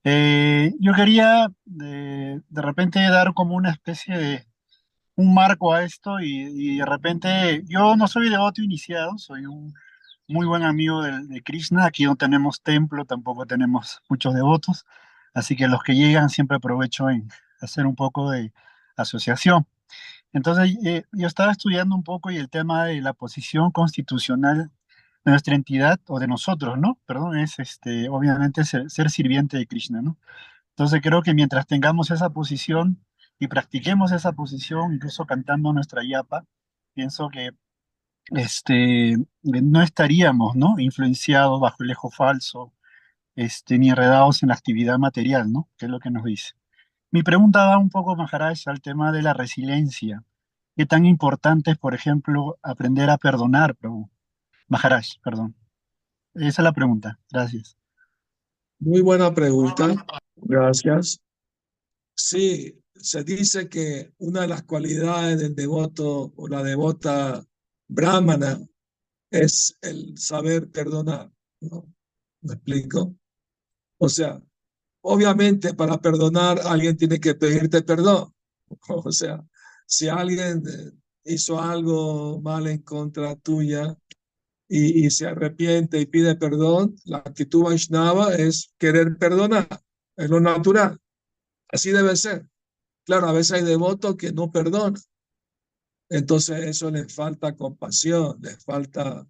Eh, yo quería de, repente dar como una especie de un marco a esto y, de repente yo no soy devoto iniciado, soy un muy buen amigo de, Krishna. Aquí no tenemos templo, tampoco tenemos muchos devotos, así que los que llegan siempre aprovecho en hacer un poco de asociación. Entonces, eh, yo estaba estudiando un poco y el tema de la posición constitucional nuestra entidad, o de nosotros, ¿no? Perdón, es este, obviamente ser, sirviente de Krishna, ¿no? Entonces, creo que mientras tengamos esa posición y practiquemos esa posición, incluso cantando nuestra yapa, pienso que este, no estaríamos, ¿no? Influenciados bajo el ejo falso, este, ni enredados en la actividad material, ¿no? Que es lo que nos dice. Mi pregunta va un poco, Maharaj, al tema de la resiliencia. ¿Qué tan importante es, por ejemplo, aprender a perdonar, Prabhu? Maharaj, perdón. Esa es la pregunta. Gracias. Muy buena pregunta. Gracias. Sí, se dice que una de las cualidades del devoto o la devota brahmana es el saber perdonar. ¿no? ¿Me explico? O sea, obviamente para perdonar alguien tiene que pedirte perdón. O sea, si alguien hizo algo mal en contra tuya y, y se arrepiente y pide perdón, la actitud Vaishnava es querer perdonar, es lo natural. Así debe ser. Claro, a veces hay devotos que no perdonan. entonces eso les falta compasión, les falta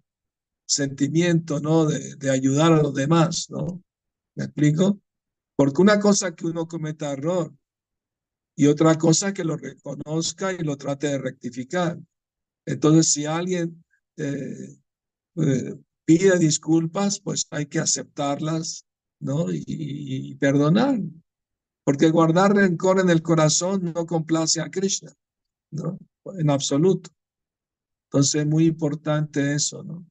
sentimiento, ¿no? De, de ayudar a los demás, ¿no? ¿Me explico? Porque una cosa es que uno cometa error y otra cosa es que lo reconozca y lo trate de rectificar. Entonces, si alguien eh, eh, pide disculpas, pues hay que aceptarlas, ¿no? Y, perdonar. Porque guardar rencor en el corazón no complace a Krishna, ¿no? En absoluto. Entonces es muy importante eso, ¿no?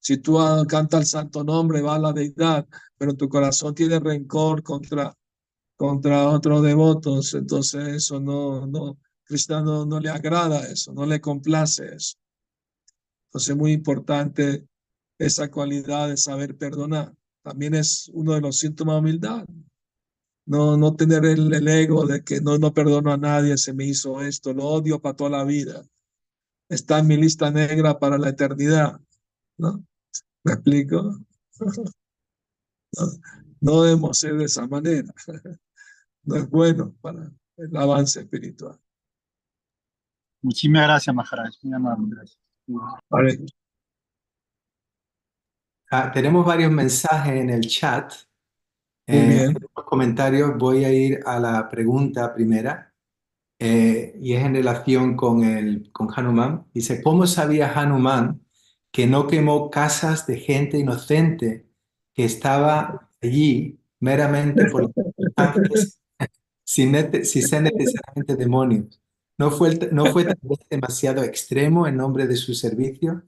Si tú cantas el santo nombre, va a la deidad, pero tu corazón tiene rencor contra, contra otros devotos, entonces eso no, no, Krishna no, no le agrada eso, no le complace eso. Entonces es muy importante esa cualidad de saber perdonar. También es uno de los síntomas de humildad. No, no tener el, ego de que no, no perdono a nadie, se me hizo esto, lo odio para toda la vida. Está en mi lista negra para la eternidad. ¿no? ¿Me explico? No, no debemos ser de esa manera. No es bueno para el avance espiritual. Muchísimas gracias, Maharaj. Muy amable. Vale. Ah, tenemos varios mensajes en el chat. Muy Eh, bien. los comentarios voy a ir a la pregunta primera eh, y es en relación con, el, con Hanuman. Dice, ¿cómo sabía Hanuman que no quemó casas de gente inocente que estaba allí meramente por sin, sin ser necesariamente demonios? ¿No fue, el- no fue demasiado extremo en nombre de su servicio?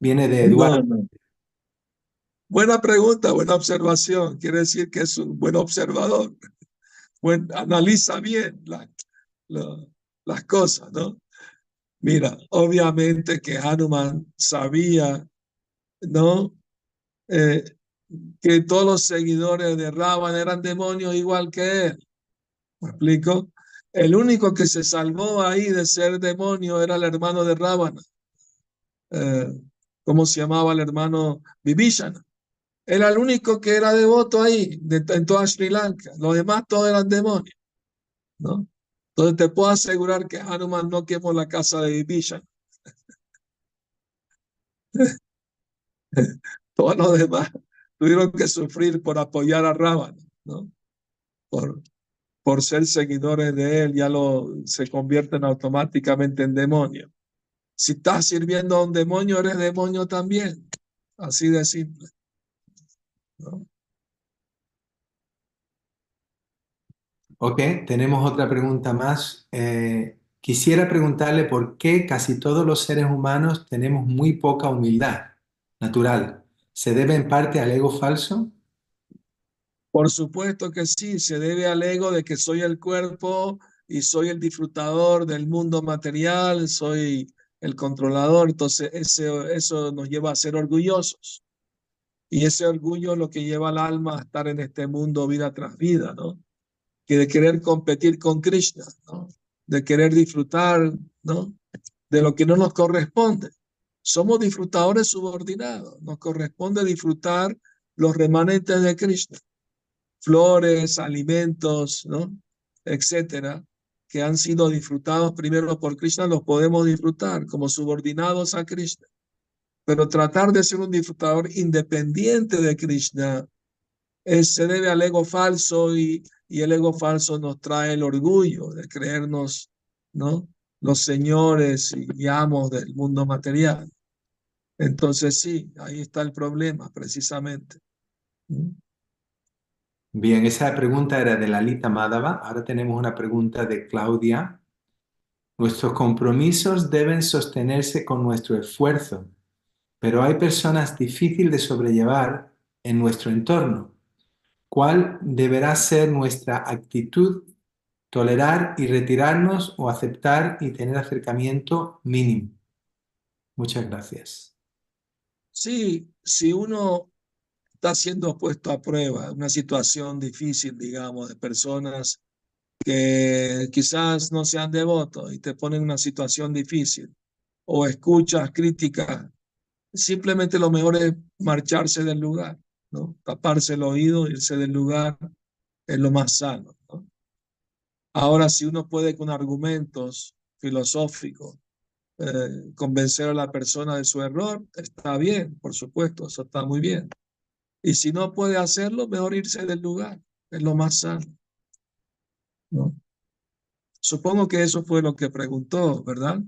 Viene de Eduardo. No, no. Buena pregunta, buena observación. Quiere decir que es un buen observador. Buen, analiza bien la- la- las cosas, ¿no? Mira, obviamente que Hanuman sabía, ¿no? Eh, que todos los seguidores de Ravan eran demonios igual que él. ¿Me explico? El único que se salvó ahí de ser demonio era el hermano de Ravana. Eh, ¿cómo se llamaba el hermano Vibhishana? Era el único que era devoto ahí, en toda Sri Lanka. Los demás todos eran demonios, ¿no? Entonces te puedo asegurar que Hanuman no quemó la casa de Vibhishana. Todos los demás tuvieron que sufrir por apoyar a Ravana, ¿no? Por, por ser seguidores de él, ya lo, se convierten automáticamente en demonios. Si estás sirviendo a un demonio, eres demonio también. Así de simple. ¿no? Ok, tenemos otra pregunta más. Eh, quisiera preguntarle por qué casi todos los seres humanos tenemos muy poca humildad natural. ¿Se debe en parte al ego falso? Por supuesto que sí, se debe al ego de que soy el cuerpo y soy el disfrutador del mundo material, soy el controlador, entonces ese, eso nos lleva a ser orgullosos. Y ese orgullo es lo que lleva al alma a estar en este mundo vida tras vida, ¿no? Que de querer competir con Krishna, ¿no? De querer disfrutar, ¿no? De lo que no nos corresponde. Somos disfrutadores subordinados, nos corresponde disfrutar los remanentes de Krishna flores, alimentos, etcétera, que han sido disfrutados primero por Krishna, los podemos disfrutar como subordinados a Krishna. Pero tratar de ser un disfrutador independiente de Krishna es, se debe al ego falso y, el ego falso nos trae el orgullo de creernos ¿no? los señores y amos del mundo material. Entonces sí, ahí está el problema precisamente. ¿Mm? Bien, esa pregunta era de Lalita Madhava. Ahora tenemos una pregunta de Claudia. Nuestros compromisos deben sostenerse con nuestro esfuerzo, pero hay personas difíciles de sobrellevar en nuestro entorno. ¿Cuál deberá ser nuestra actitud? ¿Tolerar y retirarnos o aceptar y tener acercamiento mínimo? Muchas gracias. Sí, si uno está siendo puesto a prueba, una situación difícil, digamos, de personas que quizás no sean devotos y te ponen en una situación difícil, o escuchas críticas, simplemente lo mejor es marcharse del lugar, ¿no? Taparse el oído, irse del lugar, es lo más sano, ¿no? Ahora, si uno puede con argumentos filosóficos eh, convencer a la persona de su error, está bien, por supuesto, eso está muy bien. Y si no puede hacerlo, mejor irse del lugar, es lo más sano. ¿no? Supongo que eso fue lo que preguntó, ¿verdad?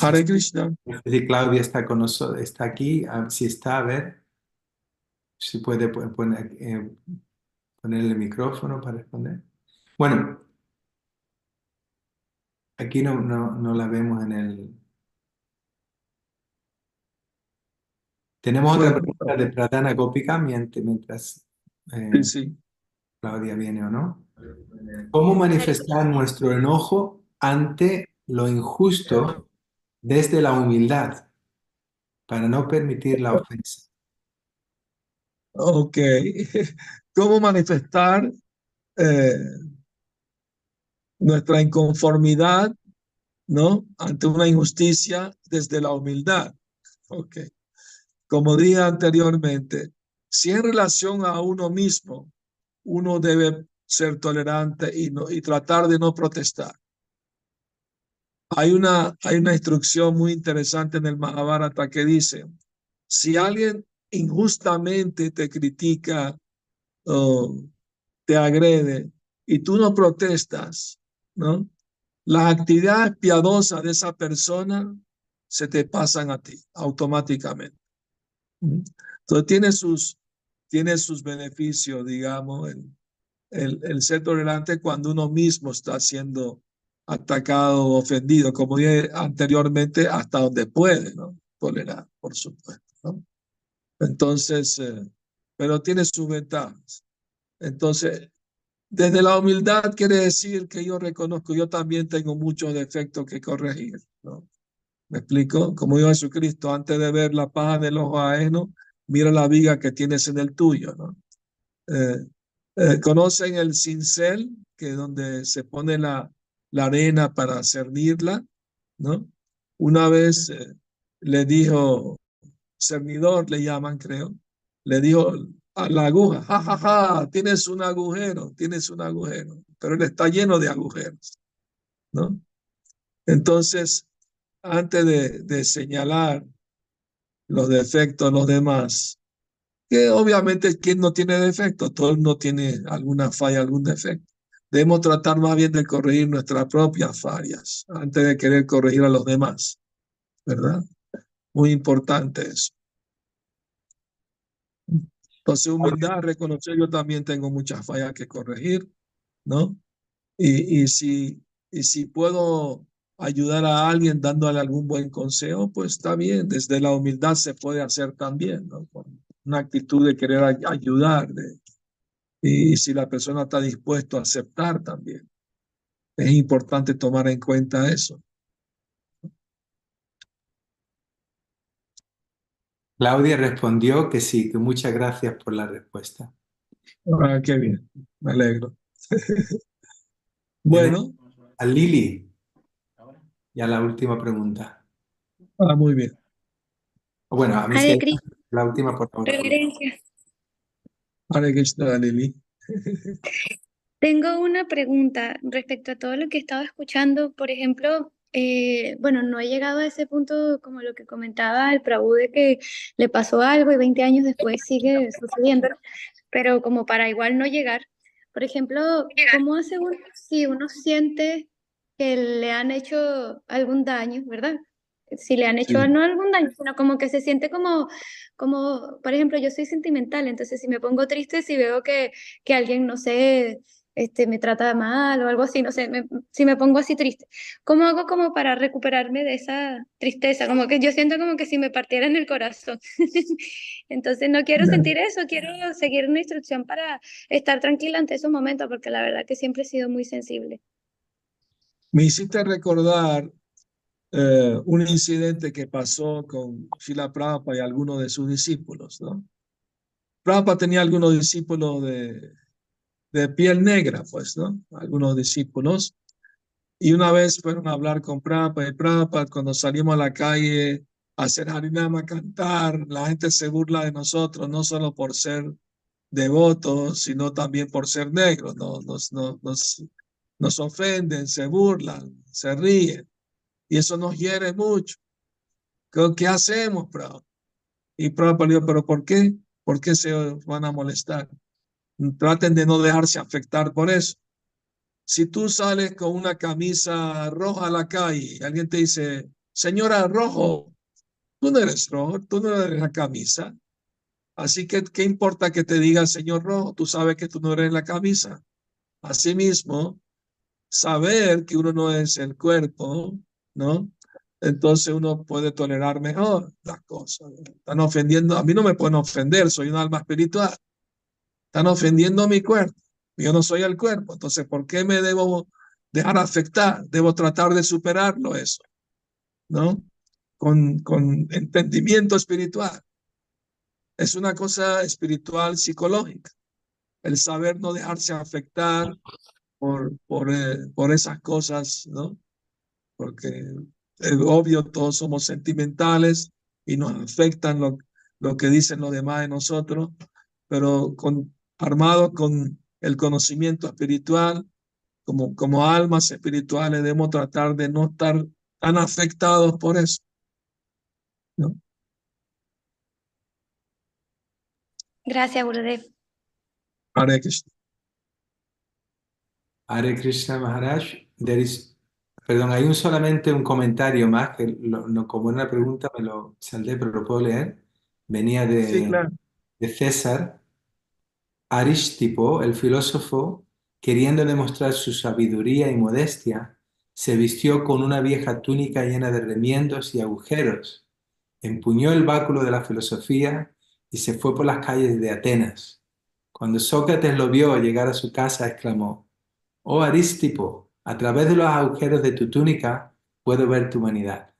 Hare Krishna. Si Claudia está con nosotros, está aquí, si está, a ver si puede poner, eh, poner el micrófono para responder. Bueno, aquí no, no, no la vemos en el... Tenemos otra pregunta de Pradana Gopika mientras eh, sí. Claudia viene o no. ¿Cómo manifestar nuestro enojo ante lo injusto desde la humildad para no permitir la ofensa? Ok. ¿Cómo manifestar eh, nuestra inconformidad, ¿no? Ante una injusticia desde la humildad. Ok. Como dije anteriormente, si en relación a uno mismo, uno debe ser tolerante y, no, y tratar de no protestar. Hay una, hay una instrucción muy interesante en el Mahabharata que dice, si alguien injustamente te critica o te agrede y tú no protestas, ¿no? Las actividades piadosas de esa persona se te pasan a ti automáticamente. Entonces tiene sus, tiene sus beneficios, digamos, el, el, el ser tolerante cuando uno mismo está siendo atacado ofendido, como dije anteriormente, hasta donde puede. Tolerar, por supuesto. Entonces, eh, pero tiene sus ventajas. Entonces, desde la humildad quiere decir que yo reconozco, yo también tengo muchos defectos que corregir, ¿no? ¿Me explico? Como dijo Jesucristo, antes de ver la paja del ojo ajeno, mira la viga que tienes en el tuyo. Eh, eh, ¿Conocen el cincel, que donde se pone la, la arena para cernirla, ¿no? Una vez eh, le dijo, cernidor le llaman, creo, le dijo a la aguja, ja, tienes un agujero, tienes un agujero, pero él está lleno de agujeros, ¿no? Entonces, antes de, señalar los defectos de los demás, que obviamente quien no tiene defectos, todo no tiene alguna falla, algún defecto. Debemos tratar más bien de corregir nuestras propias fallas antes de querer corregir a los demás, ¿verdad? Muy importante eso. Entonces, humildad, reconocer, yo también tengo muchas fallas que corregir, ¿no? Y, y, si, y si puedo ayudar a alguien dándole algún buen consejo, pues está bien. Desde la humildad se puede hacer también, ¿no? Con una actitud de querer ayudar. De, y si la persona está dispuesto a aceptar también. Es importante tomar en cuenta eso. Claudia respondió que sí, que muchas gracias por la respuesta. Ah, qué bien, me alegro. bueno. A Lili. Ya la última pregunta. Ah, muy bien. Bueno, a mí Hare sí, la última por favor. Reverencias. Hare Krishna, Lili. Tengo una pregunta respecto a todo lo que estaba escuchando. Por ejemplo, eh, bueno, no he llegado a ese punto como lo que comentaba el Prabhu de que le pasó algo y 20 años después sigue sucediendo, pero como para igual no llegar. Por ejemplo, ¿cómo hace uno si uno siente que le han hecho algún daño, ¿verdad? Si le han hecho Sí. no algún daño, sino como que se siente como, como, por ejemplo, yo soy sentimental, entonces si me pongo triste, si veo que, que alguien, no sé, este, me trata mal o algo así, no sé, me- si me pongo así triste, ¿cómo hago como para recuperarme de esa tristeza? Como que yo siento como que si me partieran el corazón. Entonces no quiero sentir eso, quiero seguir una instrucción para estar tranquila ante esos momentos, porque la verdad que siempre he sido muy sensible. Me hiciste recordar eh, un incidente que pasó con Shila Prabhupada y algunos de sus discípulos, ¿no? Prabhupada tenía algunos discípulos de, de piel negra, pues, ¿no? Algunos discípulos. Y una vez fueron a hablar con Prabhupada y Prabhupada, cuando salimos a la calle a hacer Harinama, cantar, la gente se burla de nosotros, no solo por ser devotos, sino también por ser negros. Nos, nos, nos, nos, nos ofenden, se burlan, se ríen. Y eso nos hiere mucho. ¿Qué hacemos, Prabhupada? Y Prabhupada dijo, ¿pero por qué? ¿Por qué se van a molestar? Traten de no dejarse afectar por eso. Si tú sales con una camisa roja a la calle y alguien te dice, señora rojo, tú no eres rojo, tú no eres la camisa. Así que, ¿qué importa que te diga señor rojo? Tú sabes que tú no eres la camisa. Asimismo, saber que uno no es el cuerpo, ¿no? Entonces uno puede tolerar mejor las cosas. Están ofendiendo, a mí no me pueden ofender, soy un alma espiritual. Están ofendiendo mi cuerpo. Yo no soy el cuerpo. Entonces, ¿por qué me debo dejar afectar? Debo tratar de superarlo eso, ¿no? Con, con entendimiento espiritual. Es una cosa espiritual psicológica. El saber no dejarse afectar por, por, eh, por esas cosas, ¿no? Porque es obvio, todos somos sentimentales y nos afectan lo, lo que dicen los demás de nosotros, pero con, armados con el conocimiento espiritual, como, como almas espirituales debemos tratar de no estar tan afectados por eso. ¿no? Gracias, Gurudev. Hare Krishna. Hare Krishna Maharaj. There is, perdón, hay un solamente un comentario más que lo, no, como una pregunta me lo saldé, pero lo puedo leer. Venía de, Sí, claro. de César. Aristipo, el filósofo, queriendo demostrar su sabiduría y modestia, se vistió con una vieja túnica llena de remiendos y agujeros, empuñó el báculo de la filosofía y se fue por las calles de Atenas. Cuando Sócrates lo vio llegar a su casa, exclamó, Oh Aristipo, a través de los agujeros de tu túnica puedo ver tu humanidad.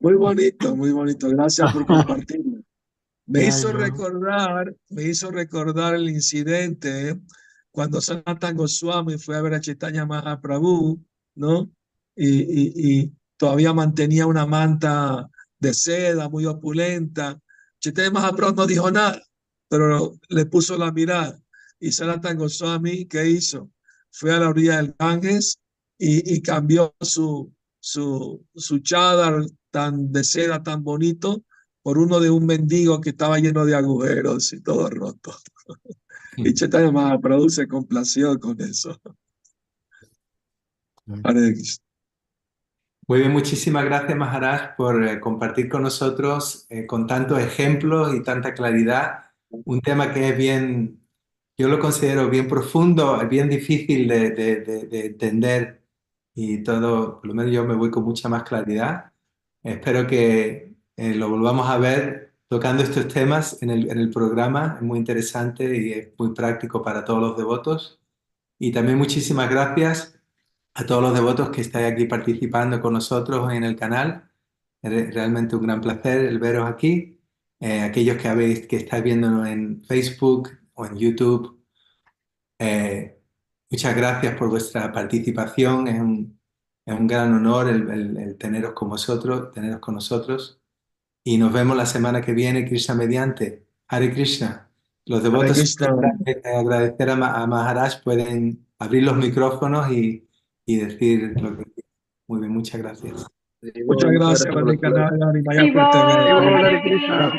Muy bonito, muy bonito. Gracias por compartirlo. Me Ay, hizo no. recordar, me hizo recordar el incidente cuando Sanatan Goswami fue a ver a Chaitanya Mahaprabhu, ¿no? Y, y, y todavía mantenía una manta de seda muy opulenta. Chaitanya Mahaprabhu no dijo nada, pero le puso la mirada. Y Sanatan Goswami, ¿qué hizo? Fue a la orilla del Ganges y, y cambió su, su, su chadar tan de seda tan bonito por uno de un mendigo que estaba lleno de agujeros y todo roto. Y Chaitanya Mahaprabhu se complació con eso. Hare Krishna. Muy bien, muchísimas gracias Maharaj por eh, compartir con nosotros eh, con tantos ejemplos y tanta claridad un tema que es bien, yo lo considero bien profundo, bien difícil de, de- de- de entender y todo, por lo menos yo me voy con mucha más claridad. Espero que eh, lo volvamos a ver tocando estos temas en el, programa, es muy interesante y es muy práctico para todos los devotos. Y también muchísimas gracias a todos los devotos que estáis aquí participando con nosotros en el canal. Es realmente un gran placer el veros aquí. Eh, aquellos que habéis, que estáis viéndonos en Facebook o en YouTube, eh, muchas gracias por vuestra participación. Es un, gran honor el teneros con vosotros, teneros con nosotros. Y nos vemos la semana que viene, Krishna mediante. Hare Krishna. Los devotos, Krishna. agradecer a, Ma- a Maharaj, pueden abrir los micrófonos y, y decir lo que Muy bien, muchas gracias. Muchas gracias. Hare Krishna.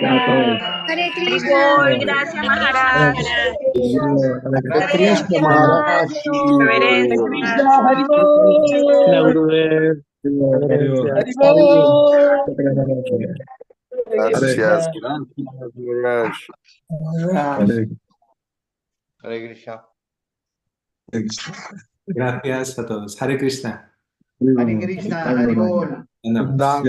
Hare Krishna. gracias Maharaj. Hare Krishna. Krishna Maharaj. La Gurudev. Hare Gracias. Hare Hare Krishna. Krishna. Gracias a todos. Hare Krishna. Hare Krishna. Hare Bol. Andamos. Dam